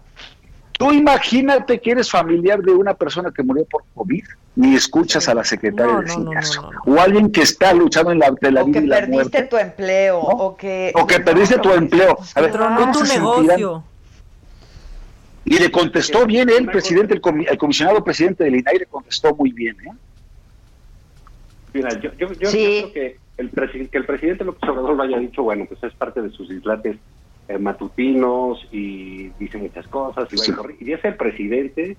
Tú imagínate que eres familiar de una persona que murió por COVID, ni escuchas a la secretaria No, del no. O alguien que está luchando en la, de la O vida que y la perdiste muerte. tu empleo, o que... O que perdiste tu empleo. A ver, Tronó ¿cómo tu se negocio. Y le contestó bien él, el presidente, el, comi- el comisionado presidente del INAI le contestó muy bien, ¿eh? Mira, yo, yo, yo Sí. creo que el, que el presidente López Obrador lo haya dicho, bueno, pues es parte de sus dislates eh, matutinos y dice muchas cosas y, va Sí. y y es el presidente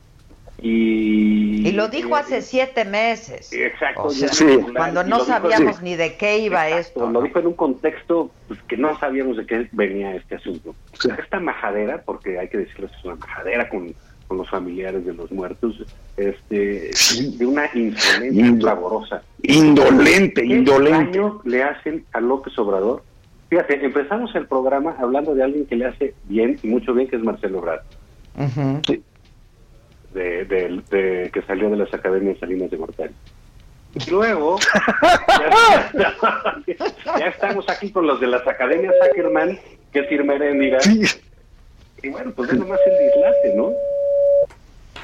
y... Y lo dijo hace siete meses. Exacto. O sea, ya Sí. regular, Cuando no sabíamos sí. ni de qué iba Exacto, esto. Lo dijo en un contexto pues, que no sabíamos de qué venía este asunto. Esta majadera, porque hay que decirlo, es una majadera con, con los familiares de los muertos, este, de una insolencia Indo- saborosa. Indolente, ¿Qué indolente. daño le hacen a López Obrador? Fíjate, empezamos el programa hablando de alguien que le hace bien y mucho bien, que es Marcelo Ebrard, Ujú. De, de- de- que salió de las academias Salinas de Gortari. Y luego, [laughs] ya, ya estamos aquí con los de las academias Ackerman, que es Irma Heréndira. Y bueno, pues es nomás el dislate, ¿no?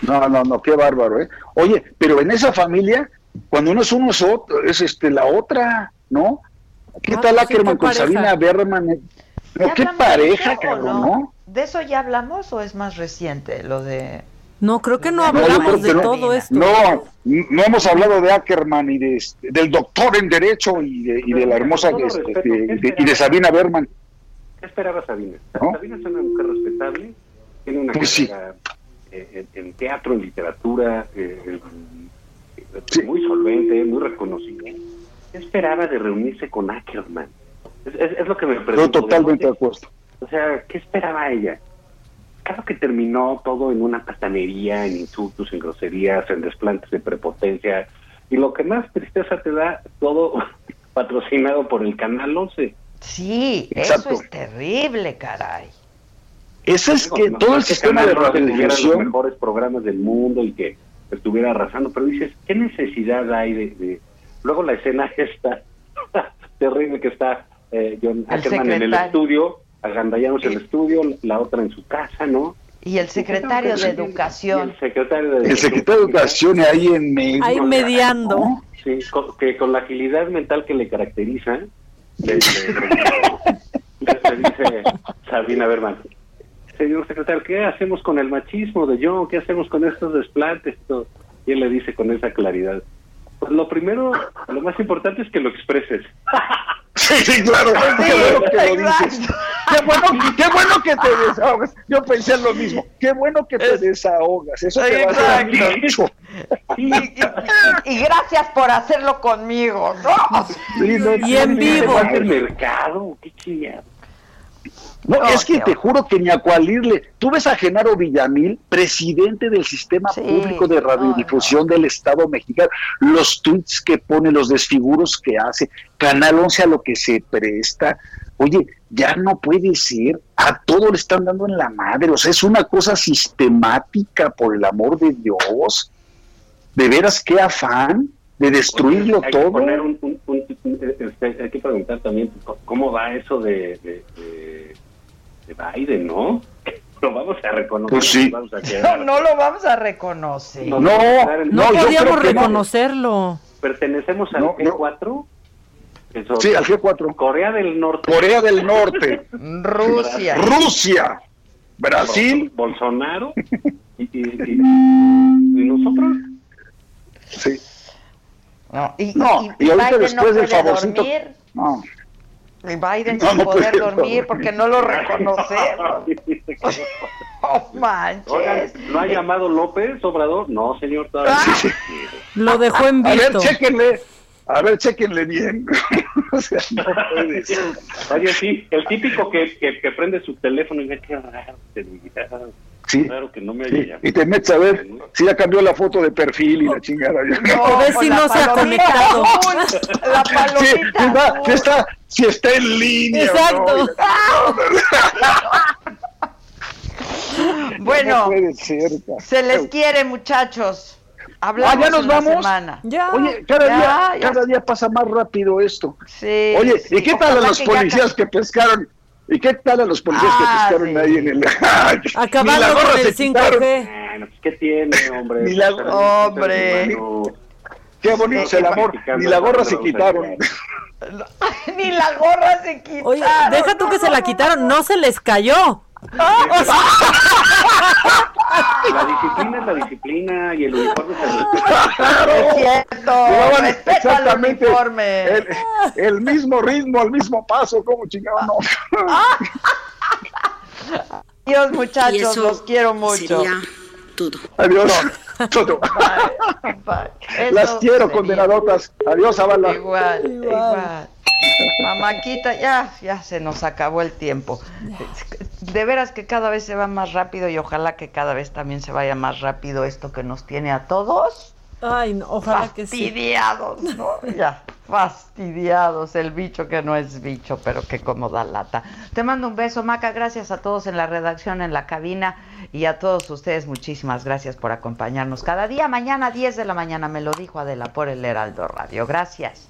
No, no, no, qué bárbaro, ¿eh? Oye, pero en esa familia, cuando uno es uno es otro, es este la otra, ¿no? ¿Qué tal sí, Ackerman con pareja. Sabina Berman? qué pareja, cabrón, ¿no? ¿De eso ya hablamos o es más reciente lo de...? No, creo que no hablamos de todo esto. No, no hemos hablado de Ackerman y de, este- del doctor en Derecho y de, y de la hermosa este, respeto, de- ¿qué de- y de Sabina Berman. ¿Qué esperaba Sabina? ¿No? Sabina es una mujer respetable, tiene una Pues sí. carrera eh, en, en teatro, en literatura, eh, eh, muy solvente, muy reconocida. ¿Qué esperaba de reunirse con Ackerman? Es, es- es lo que me Yo pregunto. totalmente de acuerdo. O sea, ¿qué esperaba ella? Claro que terminó todo en una patanería, en insultos, en groserías, en desplantes de prepotencia. Y lo que más tristeza te da, todo [laughs] patrocinado por el Canal 11. Sí, Exacto. eso es terrible, caray. Eso es que No, todo no el es que sistema de Canal 11 tuviera los radiodifusión, mejores programas del mundo y que estuviera arrasando, pero dices, ¿qué necesidad hay de...? de- Luego la escena [laughs] esta terrible que está eh, John Ackerman en el estudio, agandallanos en el estudio, la otra en su casa, ¿no? Y el secretario de Educación. el secretario de el secretario de Educación ahí en medio. Ahí mediando. Sí, con, que con la agilidad mental que le caracteriza, le, le- le- le dice Sabina Berman, señor secretario, ¿qué hacemos con el machismo de John? ¿Qué hacemos con estos desplantes? Y él le dice con esa claridad, pues lo primero, lo más importante es que lo expreses. Sí, sí, claro. qué bueno que lo dices. Qué bueno, qué bueno que te desahogas. Yo pensé lo mismo. Qué bueno que te desahogas. Eso te va a hacer Exacto. mucho. Y, y- y gracias por hacerlo conmigo, ¿no? Sí, no, Y en vivo. ¿Va el mercado? ¿Qué chingado? No, No, es que te juro que ni a cual irle. Tú ves a Genaro Villamil, presidente del Sistema Sí, Público de no, Radiodifusión del Estado mexicano, los tweets que pone, los desfiguros que hace, Canal 11 a lo que se presta. Oye, ya no puede ser. A todo le están dando en la madre. O sea, es una cosa sistemática, por el amor de Dios. De veras, qué afán de destruirlo hay que todo. poner un- un- un- un- este, hay que preguntar también cómo va eso de, de, de- de Biden, ¿no? [laughs] Lo vamos a reconocer. Pues sí. nos Vamos a No, [laughs] no lo vamos a reconocer. No, No, No, yo podíamos no. reconocerlo. Pertenecemos al No, no. G4. que son Sí, al G4. Corea del Norte. Corea del Norte, [laughs] Rusia. Rusia, Brasil. Bolsonaro. Y, y- y- y nosotros. Sí. No, y, No, y ahorita Biden después no del favorcito- dormir. No. Biden sin poder dormir porque no lo [laughs] reconocemos. [laughs] oh, manches. ¿no ha llamado López Obrador? No, señor. Lo dejó en visto. A ver, chéquenle. A ver, chequenle bien. [laughs] o sea, no puede ser. Oye, sí, el típico que, que, que prende su teléfono y ve que raro. Sí. Claro que no me haya llamado. Y te metes a ver si ya cambió la foto de perfil y la chingada. O [laughs] ver si no se ha conectado. [laughs] La palomita. si está, si está, si está en línea. Exacto. [laughs] ¿no? Bueno, No se les quiere, muchachos. Hablamos Ah, ya nos vamos. semana. Ya. Oye, cada, Ya, día, ya. cada día pasa más rápido esto. Sí, Oye, sí. ¿y qué tal a Ojalá los que ya policías que pescaron? ¿Y qué tal a los policías Ah, que pescaron sí. ahí en el... [laughs] La Acabando gorra con se el quitaron. 5G. Bueno, pues, ¿qué tiene, hombre? Ni la- Pues, Hombre. Qué bonito es el amor. [laughs] [laughs] Ni la gorra se quitaron. Ni la gorra se quitaron. Oye, deja tú que se la quitaron, no se les cayó. [laughs] La disciplina es la disciplina y el uniforme es el [laughs] uniforme. Es cierto. Llevaban Respeta el exactamente uniforme. el, el mismo ritmo, el mismo paso, como chingado, no. [laughs] Adiós, muchachos, los quiero mucho. Sería todo. Adiós. Todo. Bye. Las quiero, condenadotas. Adiós, Avala. Igual, igual. Mamáquita, ya, ya se nos acabó el tiempo. De veras que cada vez se va más rápido y ojalá que cada vez también se vaya más rápido esto que nos tiene a todos Ay, no, ojalá que sí. fastidiados, ¿no? [laughs] Ya, fastidiados, el bicho que no es bicho, pero que como da lata. Te mando un beso, Maca, gracias a todos en la redacción, en la cabina y a todos ustedes, muchísimas gracias por acompañarnos cada día. Mañana 10 de la mañana, me lo dijo Adela por el Heraldo Radio. Gracias.